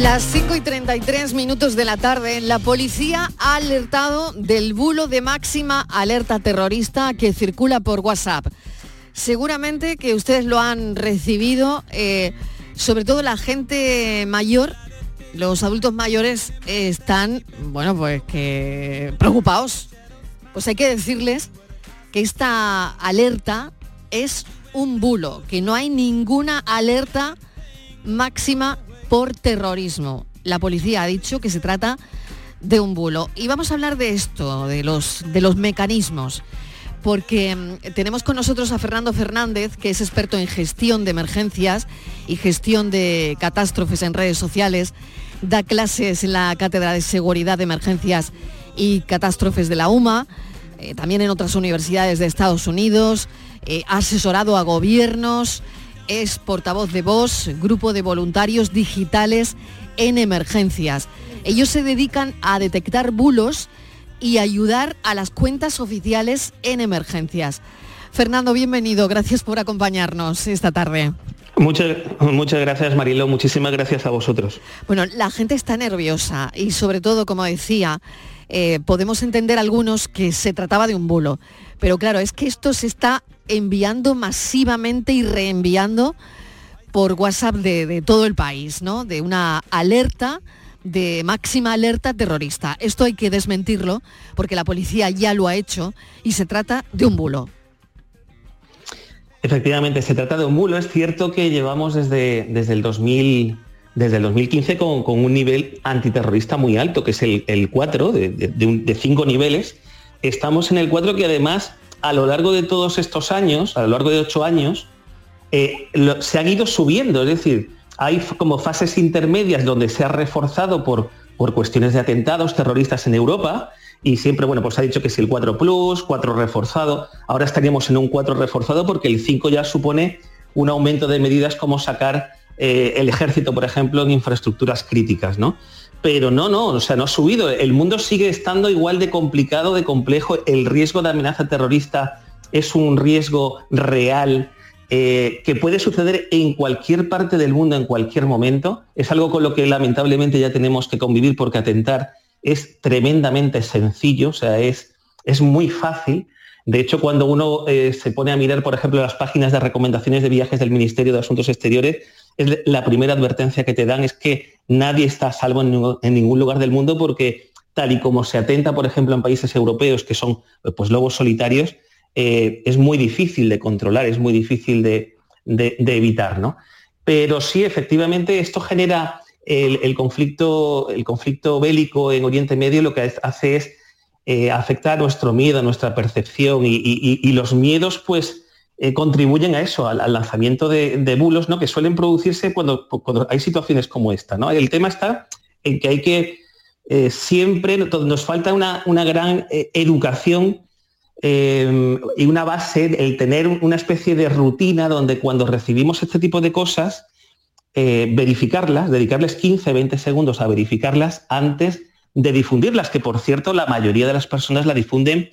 Las 5 y 33 minutos de la tarde, la policía ha alertado del bulo de máxima alerta terrorista que circula por WhatsApp. Seguramente que ustedes lo han recibido, eh, sobre todo la gente mayor, los adultos mayores están, bueno, pues que preocupados. Pues hay que decirles que esta alerta es un bulo, que no hay ninguna alerta máxima por terrorismo. La policía ha dicho que se trata de un bulo. Y vamos a hablar de esto, de los, de los mecanismos, porque mm, tenemos con nosotros a Fernando Fernández, que es experto en gestión de emergencias y gestión de catástrofes en redes sociales, da clases en la Cátedra de Seguridad de Emergencias y Catástrofes de la UMA, eh, también en otras universidades de Estados Unidos, eh, ha asesorado a gobiernos, es portavoz de Voz, grupo de voluntarios digitales en emergencias. Ellos se dedican a detectar bulos y ayudar a las cuentas oficiales en emergencias. Fernando, bienvenido. Gracias por acompañarnos esta tarde. Muchas, muchas gracias Marilo, muchísimas gracias a vosotros. Bueno, la gente está nerviosa y sobre todo, como decía, eh, podemos entender algunos que se trataba de un bulo. Pero claro, es que esto se está enviando masivamente y reenviando por WhatsApp de, todo el país, ¿no? De una alerta de máxima alerta terrorista. Esto hay que desmentirlo porque la policía ya lo ha hecho y se trata de un bulo. Efectivamente, se trata de un bulo. Es cierto que llevamos desde, desde, el, 2000, desde el 2015 con, un nivel antiterrorista muy alto, que es el, 4, de, de, cinco niveles. Estamos en el 4 que además a lo largo de todos estos años, a lo largo de ocho años, eh, se han ido subiendo, es decir, hay como fases intermedias donde se ha reforzado por, por cuestiones de atentados terroristas en Europa y siempre, bueno, pues ha dicho que es el 4 Plus, 4 reforzado, ahora estaríamos en un 4 reforzado porque el 5 ya supone un aumento de medidas como sacar eh, el ejército, por ejemplo, en infraestructuras críticas, ¿no? Pero no, no, o sea, no ha subido. El mundo sigue estando igual de complicado, de complejo. El riesgo de amenaza terrorista es un riesgo real eh, que puede suceder en cualquier parte del mundo, en cualquier momento. Es algo con lo que lamentablemente ya tenemos que convivir porque atentar es tremendamente sencillo, o sea, es, es muy fácil. De hecho, cuando uno eh, se pone a mirar, por ejemplo, las páginas de recomendaciones de viajes del Ministerio de Asuntos Exteriores, la primera advertencia que te dan es que nadie está a salvo en ningún, lugar del mundo porque tal y como se atenta, por ejemplo, en países europeos que son pues, lobos solitarios, eh, es muy difícil de controlar, es muy difícil de, evitar. ¿no? Pero sí, efectivamente, esto genera el, conflicto, el conflicto bélico en Oriente Medio, lo que hace es eh, afectar nuestro miedo, nuestra percepción y los miedos, pues, eh, contribuyen a eso, al, lanzamiento de, bulos, ¿no? que suelen producirse cuando, hay situaciones como esta. ¿no? El tema está en que hay que eh, siempre, nos falta una, gran eh, educación y una base, el tener una especie de rutina donde cuando recibimos este tipo de cosas, verificarlas, dedicarles 15, 20 segundos a verificarlas antes de difundirlas, que por cierto la mayoría de las personas la difunden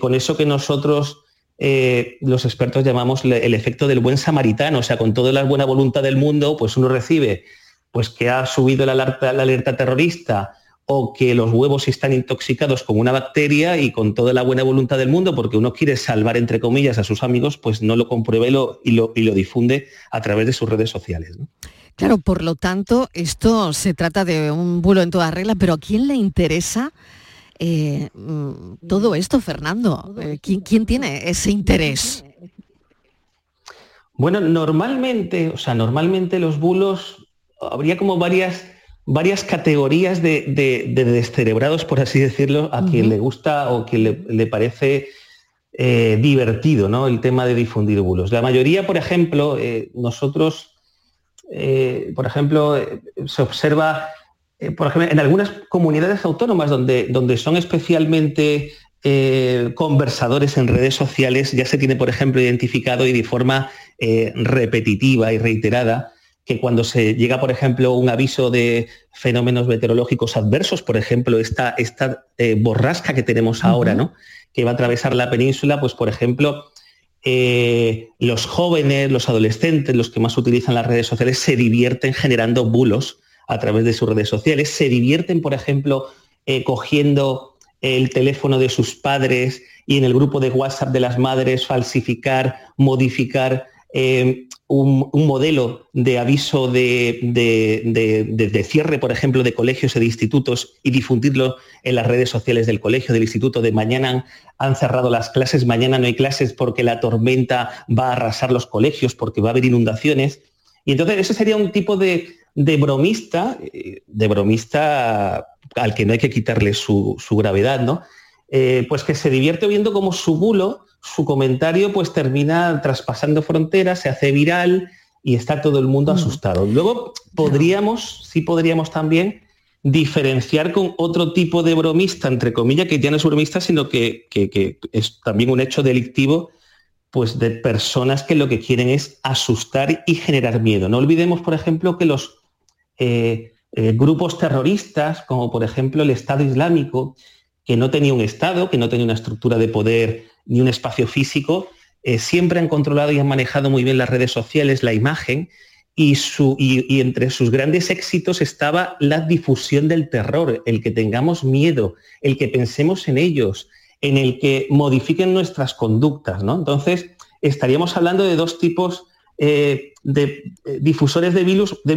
con eso que nosotros eh, los expertos llamamos el efecto del buen samaritano, o sea, con toda la buena voluntad del mundo, pues uno recibe pues que ha subido la alerta, terrorista o que los huevos están intoxicados con una bacteria y con toda la buena voluntad del mundo, porque uno quiere salvar, entre comillas, a sus amigos, pues no lo compruebe y lo, y lo, difunde a través de sus redes sociales. Claro, por lo tanto, esto se trata de un bulo en toda regla, pero ¿a quién le interesa eh, mm, todo esto, Fernando? Eh, ¿quién, tiene ese interés? Bueno, normalmente, o sea, normalmente los bulos habría como varias varias categorías de, de, descerebrados, por así decirlo, a quien le gusta o quien le, parece eh, divertido ¿no? el tema de difundir bulos. La mayoría, por ejemplo, eh, nosotros, eh, por ejemplo, se observa, por ejemplo, en algunas comunidades autónomas donde, donde son especialmente conversadores en redes sociales, ya se tiene, por ejemplo, identificado y de forma repetitiva y reiterada que cuando se llega, por ejemplo, un aviso de fenómenos meteorológicos adversos, por ejemplo, esta, esta eh, borrasca que tenemos ahora, ¿no? que va a atravesar la península, pues por ejemplo, eh, los jóvenes, los adolescentes, los que más utilizan las redes sociales, se divierten generando bulos a través de sus redes sociales, se divierten, por ejemplo, eh, cogiendo el teléfono de sus padres y en el grupo de WhatsApp de las madres falsificar, modificar un, modelo de aviso de, cierre, por ejemplo, de colegios y de institutos y difundirlo en las redes sociales del colegio, del instituto, de mañana han cerrado las clases, mañana no hay clases porque la tormenta va a arrasar los colegios, porque va a haber inundaciones. Y entonces ese sería un tipo de, bromista, eh, de bromista al que no hay que quitarle su, gravedad, ¿no? Eh, pues que se divierte viendo como su bulo su comentario pues termina traspasando fronteras, se hace viral y está todo el mundo mm. asustado. Luego podríamos, sí podríamos también diferenciar con otro tipo de bromista, entre comillas, que ya no es bromista, sino que, es también un hecho delictivo, pues de personas que lo que quieren es asustar y generar miedo. No olvidemos, por ejemplo, que los eh, eh, grupos terroristas, como por ejemplo el Estado Islámico, que no tenía un Estado, que no tenía una estructura de poder ni un espacio físico, eh, siempre han controlado y han manejado muy bien las redes sociales, la imagen, y, su, y, entre sus grandes éxitos estaba la difusión del terror, el que tengamos miedo, el que pensemos en ellos, en el que modifiquen nuestras conductas. ¿no? Entonces, estaríamos hablando de dos tipos eh, de eh, difusores de, virus, de,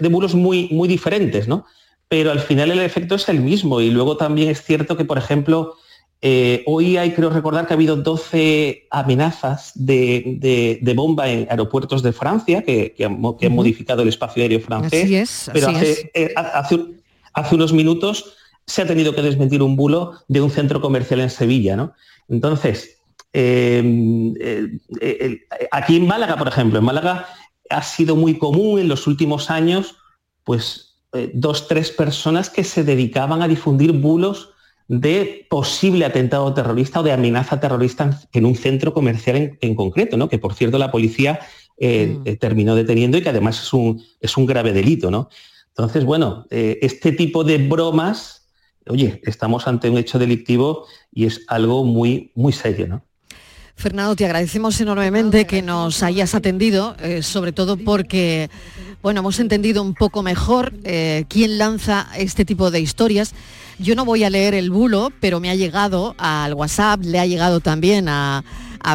de, muy, muy diferentes, ¿no? pero al final el efecto es el mismo. Y luego también es cierto que, por ejemplo, eh, hoy hay, creo recordar que ha habido 12 amenazas de, bomba en aeropuertos de Francia que, han, modificado el espacio aéreo francés. pero eh, hace, unos minutos se ha tenido que desmentir un bulo de un centro comercial en Sevilla. ¿no? Entonces, eh, aquí en Málaga, por ejemplo, en Málaga ha sido muy común en los últimos años, pues dos, tres personas que se dedicaban a difundir bulos de posible atentado terrorista o de amenaza terrorista en un centro comercial en, concreto, ¿no? que por cierto la policía eh, mm. eh, terminó deteniendo y que además es un, es un grave delito. ¿no? Entonces, bueno, eh, este tipo de bromas, oye, estamos ante un hecho delictivo y es algo muy, muy serio. ¿no? Fernando, te agradecemos enormemente que nos hayas atendido, sobre todo porque, bueno, hemos entendido un poco mejor quién lanza este tipo de historias. Yo no voy a leer el bulo, pero me ha llegado al WhatsApp, le ha llegado también a,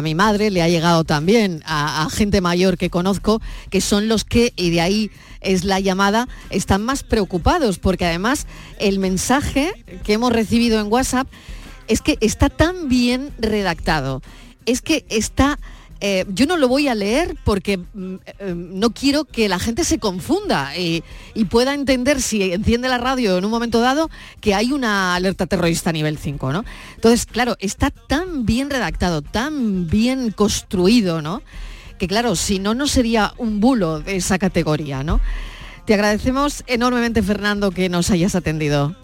mi madre, le ha llegado también a, gente mayor que conozco, que son los que, y de ahí es la llamada, están más preocupados, porque además el mensaje que hemos recibido en WhatsApp es que está tan bien redactado, es que está eh, yo no lo voy a leer porque mm, eh, no quiero que la gente se confunda y, pueda entender si enciende la radio en un momento dado que hay una alerta terrorista a nivel 5, ¿no? Entonces, claro, está tan bien redactado, tan bien construido, ¿no? Que claro, si no, no sería un bulo de esa categoría, ¿no? Te agradecemos enormemente, Fernando, que nos hayas atendido.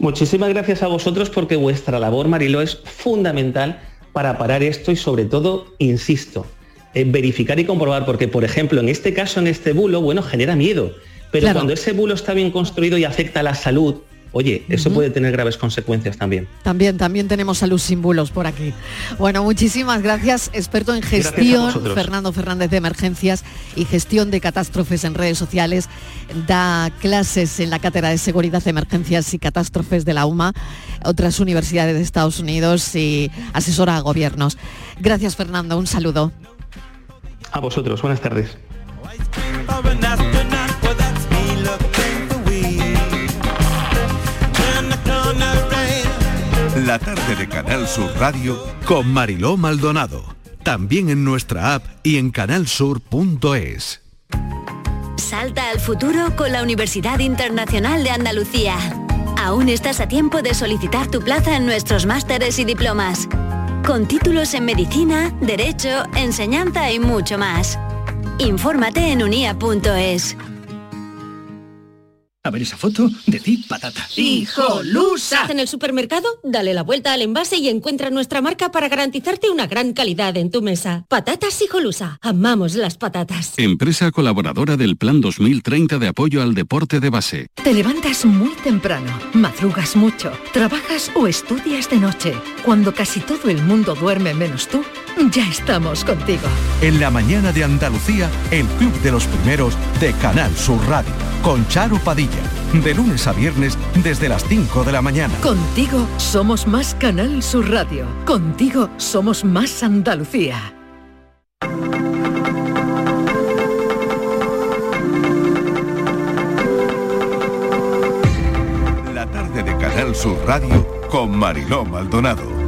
Muchísimas gracias a vosotros porque vuestra labor, Marilo, es fundamental para parar esto y sobre todo, insisto, en verificar y comprobar, porque por ejemplo, en este caso, en este bulo, bueno, genera miedo, pero cuando ese bulo está bien construido y afecta a la salud, oye, eso puede tener graves consecuencias también. También, también tenemos salud sin bulos por aquí. Bueno, muchísimas gracias, experto en gestión, Fernando Fernández de Emergencias y gestión de catástrofes en redes sociales, da clases en la Cátedra de Seguridad, Emergencias y Catástrofes de la UMA otras universidades de Estados Unidos y asesora a gobiernos. Gracias Fernando, un saludo. A vosotros, buenas tardes. La tarde de Canal Sur Radio con Mariló Maldonado también en nuestra app y en canalsur.es. Salta al futuro con la Universidad Internacional de Andalucía. Aún estás a tiempo de solicitar tu plaza en nuestros másteres y diplomas. Con títulos en medicina, derecho, enseñanza y mucho más. Infórmate en unia.es. A ver esa foto, decid patata. ¡Hijolusa! En el supermercado, dale la vuelta al envase y encuentra nuestra marca para garantizarte una gran calidad en tu mesa. Patatas Hijolusa. Amamos las patatas. Empresa colaboradora del Plan 2030 de apoyo al deporte de base. Te levantas muy temprano, madrugas mucho, trabajas o estudias de noche. Cuando casi todo el mundo duerme menos tú, ya estamos contigo. En la mañana de Andalucía, el Club de los Primeros de Canal Sur Radio, con Charo Padilla, de lunes a viernes desde las 5 de la mañana. Contigo somos más Canal Sur Radio. Contigo somos más Andalucía. La tarde de Canal Sur Radio con Mariló Maldonado.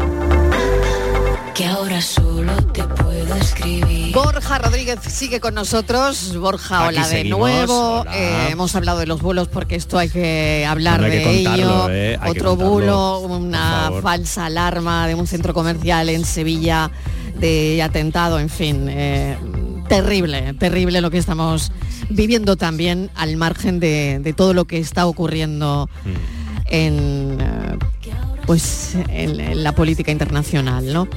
Que ahora solo te puedo escribir. Borja Rodríguez sigue con nosotros. Borja, Aquí hola de seguimos, nuevo. hola. Eh, hemos hablado de los bulos porque esto hay que hablar hay de que contarlo, ello. eh, Otro bulo, una falsa alarma de un centro comercial en Sevilla de atentado, en fin. eh, terrible, terrible lo que estamos viviendo también al margen de, de todo lo que está ocurriendo Mm. en, eh, pues, en, en la política internacional, ¿no?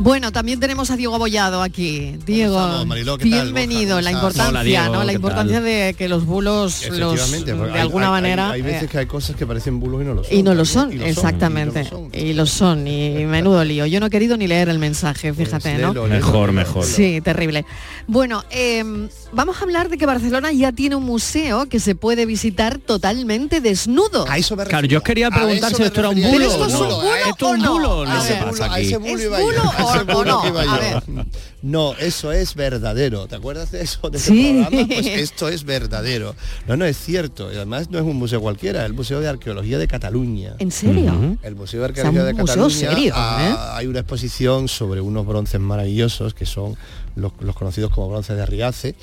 Bueno, también tenemos a Diego Abollado aquí. Diego, estamos, Mariló? ¿Qué tal, bienvenido. La importancia, Hola, Diego, ¿no? La ¿qué importancia tal? de que los bulos, los, de hay- alguna hay- manera, Hay, hay veces eh, que hay cosas que parecen bulos y no lo son. y no lo son, Y lo son, exactamente. Y lo son, y (laughs) menudo lío. Yo no he querido ni leer el mensaje, fíjate, ¿no? Mejor, mejor. Sí, terrible. Bueno, eh, vamos a hablar de que Barcelona ya tiene un museo que se puede visitar totalmente desnudo. Claro, yo os quería preguntar si esto era un bulo. ¿Pero esto es o un no. bulo ¿Esto es un bulo? A se pasa A aquí. ese bulo ¿Es iba yo, bulo a o- bulo o no? que iba A yo. ver. No, eso es verdadero. ¿Te acuerdas de eso? De ese Sí. programa? Pues esto es verdadero. No, no es cierto. Y además no es un museo cualquiera, es el Museo de Arqueología de Cataluña. ¿En serio? El Museo de O sea, Arqueología de museo Cataluña serio, ah, ¿eh? hay una exposición sobre unos bronces maravillosos que son los, los conocidos como bronces de Riace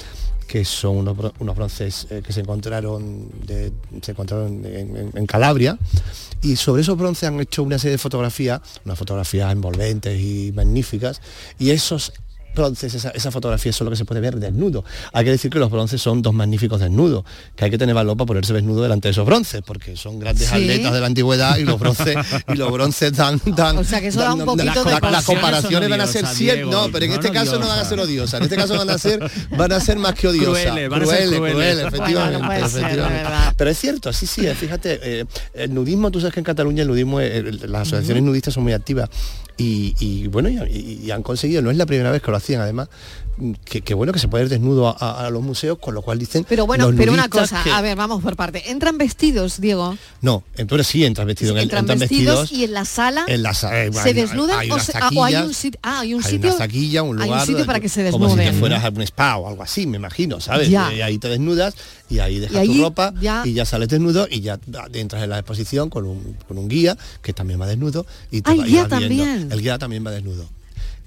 que son unos, bro- unos bronces eh, que se encontraron, se encontraron en, en- en Calabria y sobre esos bronces han hecho una serie de fotografías, unas fotografías envolventes y magníficas y esos bronces, esa, esa fotografía eso es lo que se puede ver desnudo. Hay que decir que los bronces son dos magníficos desnudos, que hay que tener valor para ponerse desnudo delante de esos bronces, porque son grandes Sí. atletas de la antigüedad y los bronces y los bronces dan, dan (laughs) O sea, que eso da un dan- poquito las, de las compasión. comparaciones van a ser siempre, no, pero en No, este no caso no van a ser odiosas, en este caso van a ser (laughs) van a ser más que odiosas, Crueles, van crueles, efectivamente, Bueno, no puede ser, de efectivamente. Pero es cierto, sí, sí, eh, fíjate, eh, el nudismo, tú sabes que en Cataluña el nudismo, eh, las asociaciones nudistas son muy activas y, y, bueno, y, y- han conseguido, no es la primera vez que lo hacían además, que, que bueno que se puede ir desnudo a, los museos, con lo cual dicen Pero bueno, los pero una cosa, que- a ver, vamos por parte. ¿Entran vestidos, Diego? No, entonces sí entras vestido, en el- ¿Entran entran vestidos, vestidos y en la sala en la sa- eh, se hay- desnudan hay o, se- ah, o hay un sitio? Ah, hay un hay sitio. una taquilla, un hay lugar un sitio para que se como si te desnuden. fueras a un spa o algo así, me imagino, ¿sabes? Ya. Y ahí te desnudas y ahí dejas ahí tu ropa ya- y ya sales desnudo y ya entras en la exposición con un, con un guía que también va desnudo y te Ah, el va- guía también. El guía también va desnudo.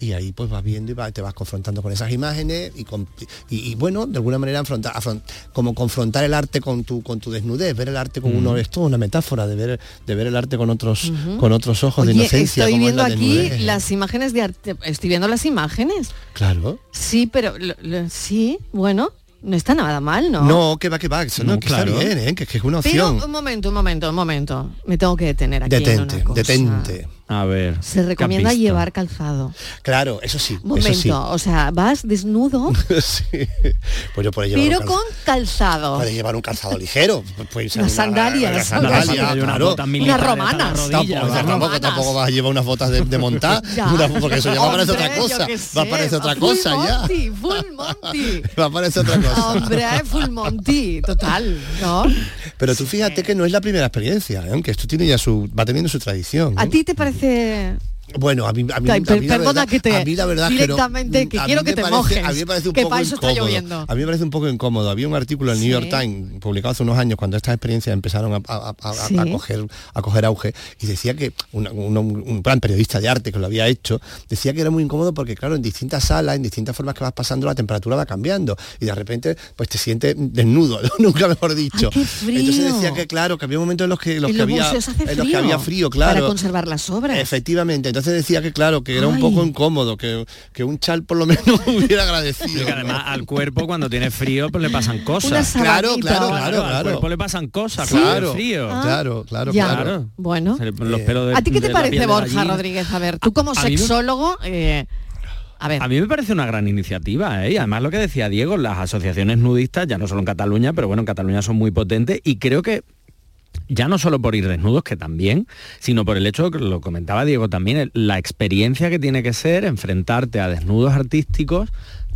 Y ahí pues vas viendo y va- te vas confrontando con esas imágenes y, con- y, y, bueno, de alguna manera afrontar, afront- como confrontar el arte con tu, con tu desnudez, ver el arte con uno, esto es una metáfora de ver, de ver el arte con otros, con otros ojos de inocencia. estoy como es viendo la aquí desnudez. las imágenes de arte. Estoy viendo las imágenes. Claro. Sí, pero lo- lo- sí, bueno, no está nada mal, ¿no? No, que va, que va, eso no, No, que claro. está bien, ¿eh? que, que es una Pero opción. un momento, un momento, un momento. Me tengo que detener aquí. en detente, una cosa. detente. A ver. Se recomienda llevar calzado. Claro, eso sí. Un eso sí. momento, o sea, vas desnudo, (laughs) Sí. Pues yo puedo llevar pero un con calzado. Puedes llevar un calzado ligero. Puedes Unas una- sandalias. así. sandalias, unas la romanas. rodilla, Tampoco, tampoco, tampoco vas a llevar unas botas de, de montar, (laughs) una- porque eso ya va a parecer otra cosa. Va a parecer otra full cosa ya. Monty, (laughs) full Monty. Va a parecer otra cosa. Hombre, full Monty, total, ¿no? Pero tú fíjate que no es la primera experiencia, ¿eh? que esto tiene ya su, va teniendo su tradición. ¿A ¿eh? ti te parece hace Bueno, a mí, a mí, a mí la verdad- que te a mí la verdad que no- directamente que mí quiero que te parece- mojes. A mí me parece un que poco para eso está incómodo. lloviendo. A mí me parece un poco incómodo. Había un artículo en el New York. Times publicado hace unos años cuando estas experiencias empezaron a, a- a- a- Sí. coger a coger auge y decía que una- un, un gran periodista de arte que lo había hecho decía que era muy incómodo porque claro en distintas salas en distintas formas que vas pasando la temperatura va cambiando y de repente pues te sientes desnudo (laughs) nunca mejor dicho entonces decía que claro que había momentos en los que, los en que los había en los que frío había frío Para claro conservar las obras. Efectivamente, entonces decía que claro, que era un poco incómodo, que, que un chal por lo menos (laughs) hubiera agradecido. Y que además al cuerpo cuando tiene frío pues le pasan cosas. Una Claro, sabanita. claro, claro, Al claro. cuerpo le pasan cosas, Sí. claro. Claro, frío. Ah. claro, claro, Ya. claro. Bueno. Los pelos de- ¿A ti qué te parece, Borja. Rodríguez? A ver, tú como a sexólogo, eh, a ver. A mí me parece una gran iniciativa, ¿eh? Y además lo que decía Diego, las asociaciones nudistas, ya no solo en Cataluña, pero bueno, en Cataluña son muy potentes y creo que ya no solo por ir desnudos, que también, sino por el hecho, que lo comentaba Diego también, la experiencia que tiene que ser enfrentarte a desnudos artísticos,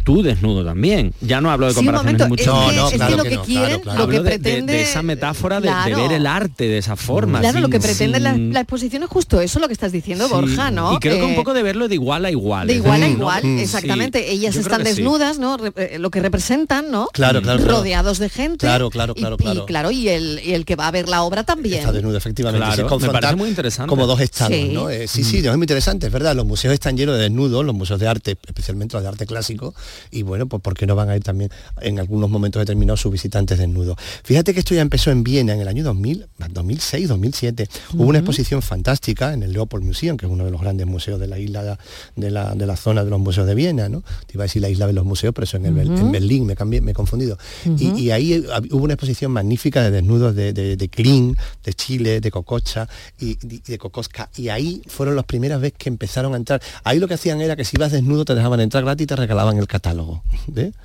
tú desnudo también. Ya no hablo de comparaciones mucho es es que lo que quieren, lo que Hablo de- de- pretende... de esa metáfora de- de, Claro. ver el arte de esa forma. Claro, lo que pretende la, sin- la exposición es justo eso, lo que estás diciendo, Sí, Borja, ¿no? Y creo que un Eh, poco de verlo de igual a igual. de es igual a decir, ¿no? igual, Mm, exactamente. sí. Ellas Yo están desnudas, ¿no? Re- eh, lo que representan, ¿no? Claro, claro, claro. Rodeados de gente. Claro, claro, Y- claro, y, claro. claro, y el, y el que va a ver la obra también. Está desnudo, efectivamente. Claro, sí, me parece muy interesante. Como dos estados, Sí. ¿no? Eh, sí, sí, no, es muy interesante, es verdad. Los museos están llenos de desnudos, los museos de arte, especialmente los de arte clásico, y bueno, pues ¿por qué no van a ir también en algunos momentos determinados sus visitantes desnudos? Fíjate que esto ya empezó en Viena en el año 2000, 2006, 2007. Hubo una exposición fantástica en el Leopold Museum, que es uno de los grandes museos de la isla de la, de la zona de los museos de Viena, ¿no? Te iba a decir la isla de los museos, pero eso en, el en Berlín, me, cambié, me he confundido. Y- ahí hubo una exposición magnífica de desnudos de, de, de Klein, de Chile, de Cococha y, y de Cocosca. Y ahí fueron las primeras veces que empezaron a entrar. Ahí lo que hacían era que si ibas desnudo te dejaban entrar gratis y te regalaban el catálogo.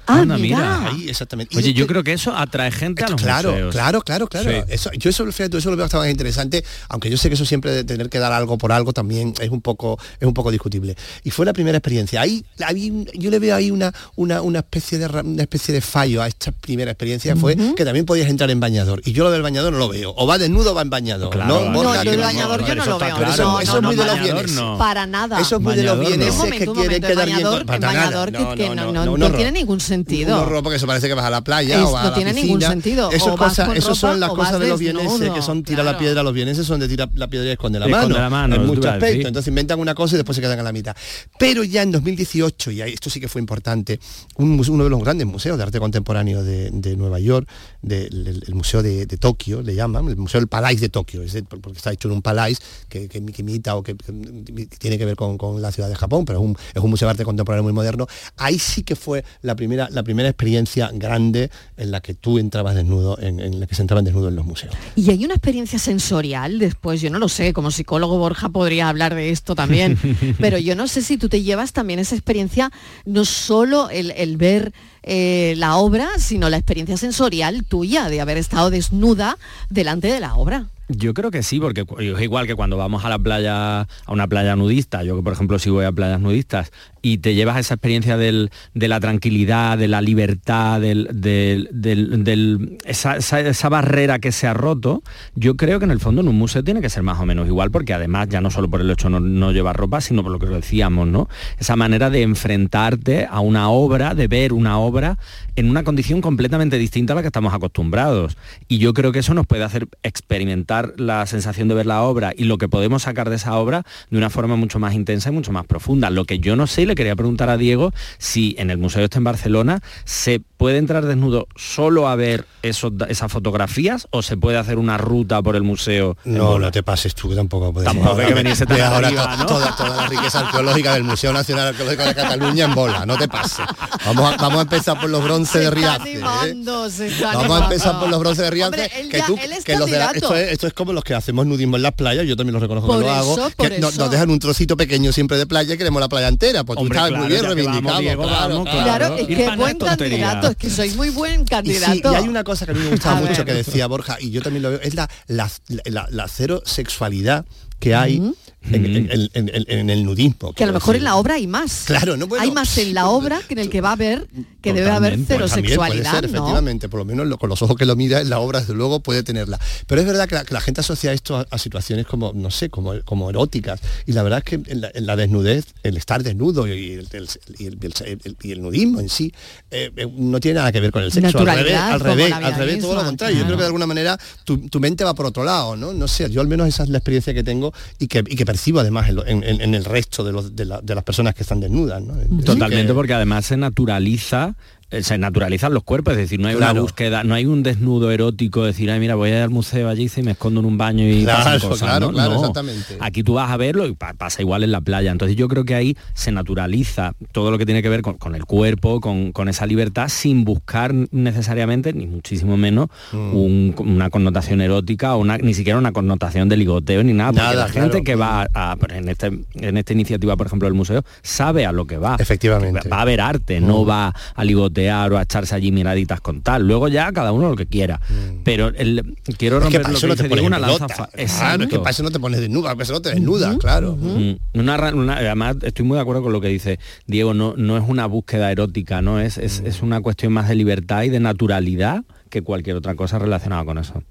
Ah, Anda, mira. Ahí, exactamente. Oye, yo creo que eso atrae gente a los Claro, museos. claro, claro, claro. Sí. Eso, yo eso, fíjate, eso lo veo bastante interesante, aunque yo sé que eso siempre de tener que dar algo por algo también es un poco, es un poco discutible. Y fue la primera experiencia. Ahí, yo le veo ahí una, una, una especie de una especie de fallo a esta primera experiencia, fue que también podías entrar en bañador. Y yo lo del bañador no lo veo. O va desnudo o va en bañador. Claro, ¿no? no, yo el no- bañador yo no lo veo. Pero eso, no, eso no, es muy no, de los bienes. Para nada. Eso es muy de los bienes que quieren quedar bien. bañador, Para nada. No- no- no tiene ningún sentido. Un horror porque eso parece que vas a la playa Es- o a no la tiene ningún sentido. Eso, con eso ropa son las o cosas de los vieneses que son tira la piedra, los vieneses son de tira la piedra y esconde la Esconde mano. la mano, en muchos aspectos. Entonces inventan una cosa y después se quedan a la mitad. Pero ya en 2018, y esto sí que fue importante, un uno de los grandes museos de arte contemporáneo de, de Nueva York, del el, el Museo de, de Tokio, le llaman, el Museo del Palais de Tokio, es de- porque está hecho en un palais que, que, que imita o que, que tiene que ver con, con la ciudad de Japón, pero es un, es un museo de arte contemporáneo muy moderno. Ahí sí que fue la primera, la primera experiencia grande en la que tú entrabas desnudo, en, en la que se entraban desnudos en los museos. Y hay una experiencia sensorial después, yo no lo sé, como psicólogo Borja podría hablar de esto también, (laughs) pero yo no sé si tú te llevas también esa experiencia, no solo el, el ver eh, la obra, sino la experiencia sensorial tuya de haber estado desnuda delante de la obra. Yo creo que sí, porque es igual que cuando vamos a la playa, a una playa nudista, yo que por ejemplo si voy a playas nudistas, y te llevas esa experiencia del- de la tranquilidad, de la libertad, del, del- esa, esa- barrera que se ha roto, yo creo que en el fondo en un museo tiene que ser más o menos igual, porque además ya no solo por el hecho no, no llevar ropa, sino por lo que decíamos, ¿no? Esa manera de enfrentarte a una obra, de ver una obra en una condición completamente distinta a la que estamos acostumbrados. Y yo creo que eso nos puede hacer experimentar la sensación de ver la obra y lo que podemos sacar de esa obra de una forma mucho más intensa y mucho más profunda. Lo que yo no sé, le quería preguntar a Diego, si en el museo este en Barcelona se puede entrar desnudo solo a ver esos, esas fotografías o se puede hacer una ruta por el museo. No, no te pases tú, que tampoco puedes Tampoco hay que venirse tan ahora arriba, ¿no? toda, toda la riqueza arqueológica del Museo Nacional Arqueológico de Cataluña en bola, no te pases. Vamos a, vamos a empezar por los bronces de Riace. ¿eh? animando, está Vamos a empezar por los bronces de Riace. Que ya- tú, que los de la- esto, es, esto es como los que hacemos nudismo en las playas, yo también lo reconozco Por que lo hago. que nos dejan un trocito pequeño siempre de playa y queremos la playa entera. Pues Hombre, claro, muy bien reivindicado. Diego, claro, vamos, claro. Claro, es que buen tontería. candidato, es que sois muy buen Y, candidato. sí, y hay una cosa que a mí me gustaba mucho ver. que decía Borja, y yo también lo veo, es la, la, la- la cero sexualidad que hay en, en- en- en- en el nudismo. que a lo mejor en la obra hay más. Claro, no, bueno, hay más en la obra que en el que va a ver que debe haber cero Pues puede sexualidad, ser, ¿no? efectivamente, por lo menos lo- con los ojos que lo mira en la obra, desde luego puede tenerla. Pero es verdad que la, que la gente asocia esto a, a situaciones como, no sé, como, como eróticas. Y la verdad es que en la, desnudez, el estar desnudo y el, el- y el- el- el- y el nudismo en sí, eh, eh, no tiene nada que ver con el sexo. Al revés, al revés, al revés, todo lo contrario. Yo creo que de alguna manera tu, tu mente va por otro lado, ¿no? No sé, yo al menos esa es la experiencia que tengo y que, y que percibo además en, el resto de, los- de la- de las personas que están desnudas, Totalmente, que- porque además se naturaliza se naturalizan los cuerpos, es decir, no hay una búsqueda, no hay un desnudo erótico, decir, ay, mira, voy a ir al museo allí y me escondo en un baño y Claro, pasan cosas, claro, ¿no? claro, No. exactamente. Aquí tú vas a verlo y pa- pasa igual en la playa. Entonces yo creo que ahí se naturaliza todo lo que tiene que ver con, con el cuerpo, con, con esa libertad, sin buscar necesariamente, ni muchísimo menos, Mm. un- una connotación erótica o una, ni siquiera una connotación de ligoteo ni nada, porque Nada, la gente que va a, a- en, este, en esta iniciativa, por ejemplo, del museo, sabe a lo que va. Efectivamente. Va a ver arte, no va a o a echarse allí miraditas con tal. Luego ya cada uno lo que quiera. Pero el, quiero Es que romper para lo eso que no te pones una lanza Claro, es que para eso no te pones desnuda, para eso no te desnudas, claro. Mm, Una, una- además estoy muy de acuerdo con lo que dice Diego, no, no es una búsqueda erótica, ¿no? Es, es, es una cuestión más de libertad y de naturalidad que cualquier otra cosa relacionada con eso.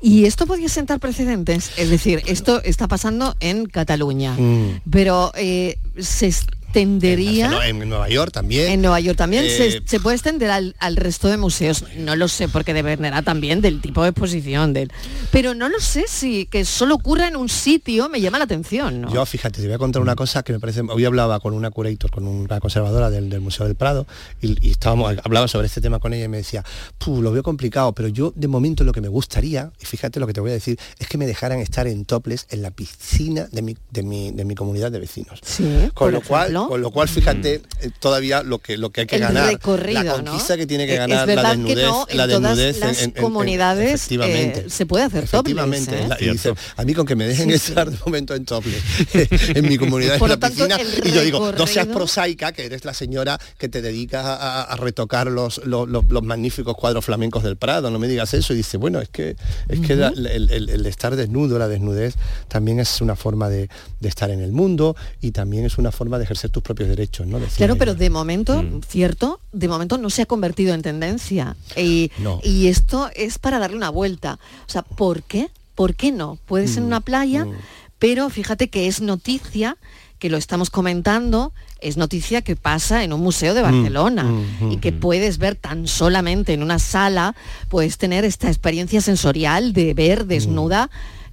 Y esto podría sentar precedentes, es decir, esto está pasando en Cataluña, Mm. pero eh, se extendería... No, en Nueva York también. En Nueva York también Eh, se, se puede extender al, al resto de museos. No lo sé, porque dependerá también del tipo de exposición. Del... Pero no lo sé si que solo ocurra en un sitio me llama la atención. ¿no? Yo, fíjate, te voy a contar una cosa que me parece... Hoy hablaba con una curator, con una conservadora del, del Museo del Prado, y, y estábamos, hablaba sobre este tema con ella y me decía, "Puh, lo veo complicado, pero yo de momento lo que me gustaría, y fíjate lo que te voy a decir, es que me dejaran estar en toples en la piscina de mi, de mi, de mi comunidad de vecinos. Sí, Con lo, cual, con lo cual, fíjate, eh, todavía lo que, lo que hay que El ganar, recorrido, la ¿no? conquista que tiene que Eh, ganar es la que desnudez, no, en la todas desnudez las en- en- en- comunidades, eh, se puede hacer topless, Efectivamente, ¿eh? la- y dice, a mí con que me dejen Sí, sí. estar de momento en topless (laughs) en mi comunidad en la tanto, piscina y yo digo, no seas prosaica, que eres la señora que te dedicas a, retocar los, los, los- los magníficos cuadros flamencos del Prado, no me digas eso. Y dice, bueno, es que es que la- el, el- el estar desnudo, la desnudez, también es una forma de, de estar en el mundo y también es una forma de ejercer tus propios derechos, ¿no? Decía Claro, pero de momento, Mm. cierto, de momento no se ha convertido en tendencia. Y, No. y esto es para darle una vuelta. O sea, ¿por qué? ¿Por qué no? Puede ser en Mm, una playa, pero fíjate que es noticia, que lo estamos comentando, es noticia que pasa en un museo de Mm, Barcelona mm, y que puedes ver tan solamente en una sala, puedes tener esta experiencia sensorial de ver desnuda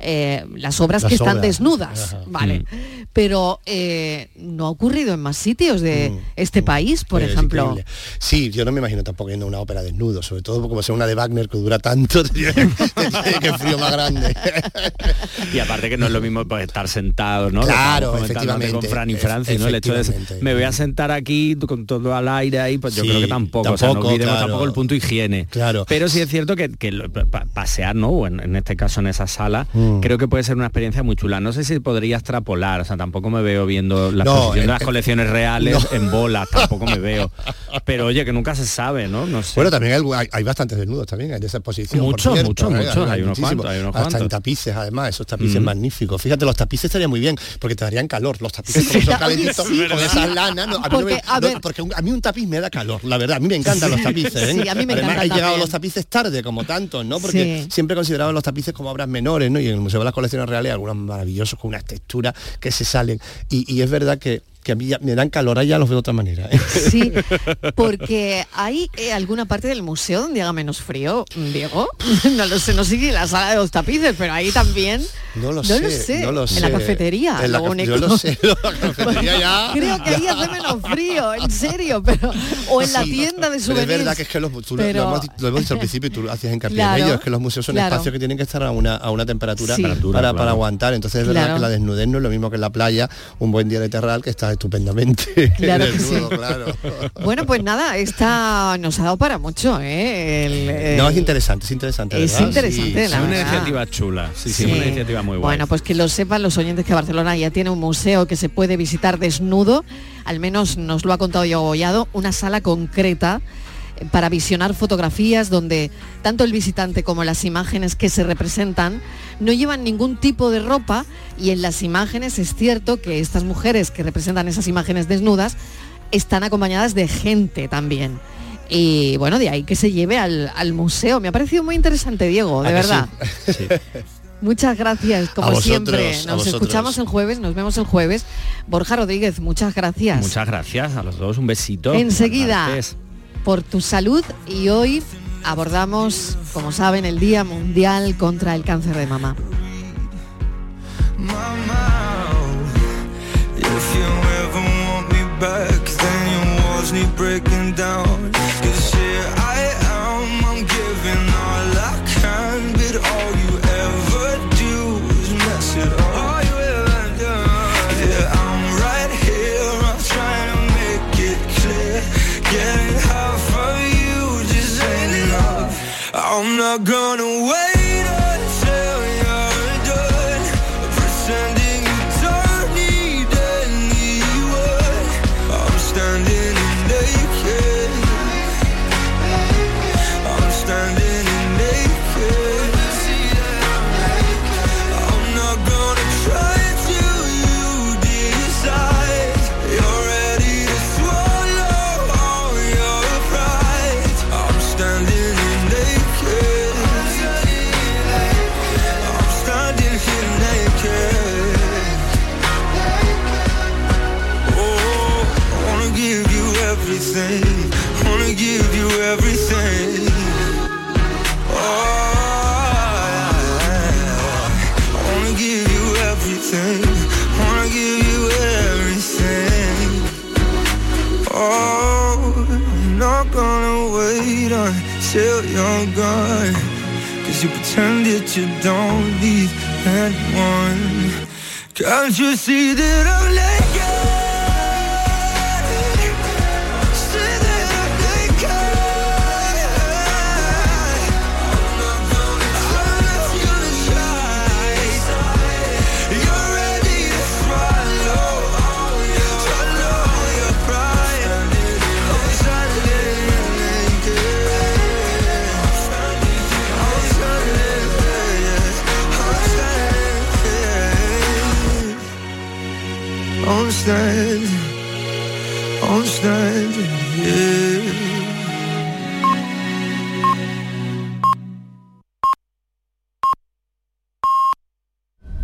eh, las obras Las que están desnudas, Ajá. ¿vale? Pero eh, no ha ocurrido en más sitios de Mm, este país, por Es ejemplo. increíble. Sí, yo no me imagino tampoco yendo a una ópera desnudo, sobre todo como sea una de Wagner que dura tanto, (laughs) que frío más grande. (laughs) Y aparte que no es lo mismo pues, estar sentado, ¿no? Claro, efectivamente, Con Fran y Francis, ¿no? El hecho de me voy a sentar aquí con todo al aire ahí, pues yo Sí, creo que tampoco, o sea, no tampoco, olvidemos claro. tampoco el punto higiene. Claro. Pero sí es cierto que, pasear, ¿no? O en, en este caso en esa sala, Mm. Creo que puede ser una experiencia muy chula. No sé si podría extrapolar, o sea, tampoco me veo viendo la No, exposición eh, de las eh, colecciones reales no. en bolas, (laughs) tampoco me veo. Pero oye, que nunca se sabe, ¿no? No sé. Bueno, también hay, hay- hay bastantes desnudos también en esa exposición. Muchos, muchos, ¿eh? muchos, hay unos cuantos, hay unos Hasta en cuantos. tapices, además, esos tapices Mm. magníficos. Fíjate, los tapices estarían muy bien, porque te darían calor. Los tapices como son (laughs) Oye, calentitos, sí. con esas lanas. no, a mí no Porque, me- a no, porque un- a mí un tapiz me da calor, la verdad. A mí me encantan los tapices. ¿eh? Sí, a mí me Además, encantan he llegado los tapices tarde, como tantos, ¿no? Porque Sí. siempre consideraban los tapices como obras menores, ¿no? Y en el Museo de las Colecciones Reales algunos maravillosos con unas texturas que se salen. Y es verdad que, que a mí ya me dan calor, ahí ya los veo de otra manera. ¿eh? Sí, porque hay eh, alguna parte del museo donde haga menos frío, Diego. (laughs) No lo sé, no sé si la sala de los tapices, pero ahí también. No lo No sé, lo sé. no lo En sé. la cafetería, En la lo ca- único. Yo lo sé, la cafetería ya. (laughs) Creo que ahí hace menos frío, en serio, pero o en la tienda de pero souvenirs. es verdad que es que los, tú lo- Pero- lo, hemos, di- lo hemos dicho al principio y tú hacías hincapié Claro, en ello, es que los museos son claro. espacios que tienen que estar a una, a una temperatura Sí. para, para, claro. aguantar. Entonces es verdad Claro. que la desnudez no es lo mismo que en la playa, un buen día de terral que está estupendamente (laughs) Claro que sí. claro. Bueno, pues nada, esta nos ha dado para mucho, ¿eh? El- el- No, es interesante, es interesante. Es ¿verdad? interesante, Sí, la es una iniciativa chula, sí, sí, Sí. una iniciativa muy buena. Bueno, pues que lo sepan los oyentes que Barcelona ya tiene un museo que se puede visitar desnudo, al menos nos lo ha contado Diego Bollado, una sala concreta para visionar fotografías donde tanto el visitante como las imágenes que se representan no llevan ningún tipo de ropa y en las imágenes es cierto que estas mujeres que representan esas imágenes desnudas están acompañadas de gente también. Y bueno, de ahí que se lleve al, al museo. Me ha parecido muy interesante, Diego, de verdad. (laughs) Muchas gracias, como siempre. Nos escuchamos el jueves, nos vemos el jueves. Borja Rodríguez, muchas gracias. Muchas gracias a los dos, un besito. Enseguida por tu salud y hoy abordamos, como saben, el Día Mundial contra el Cáncer de Mama. I'm not gonna wait.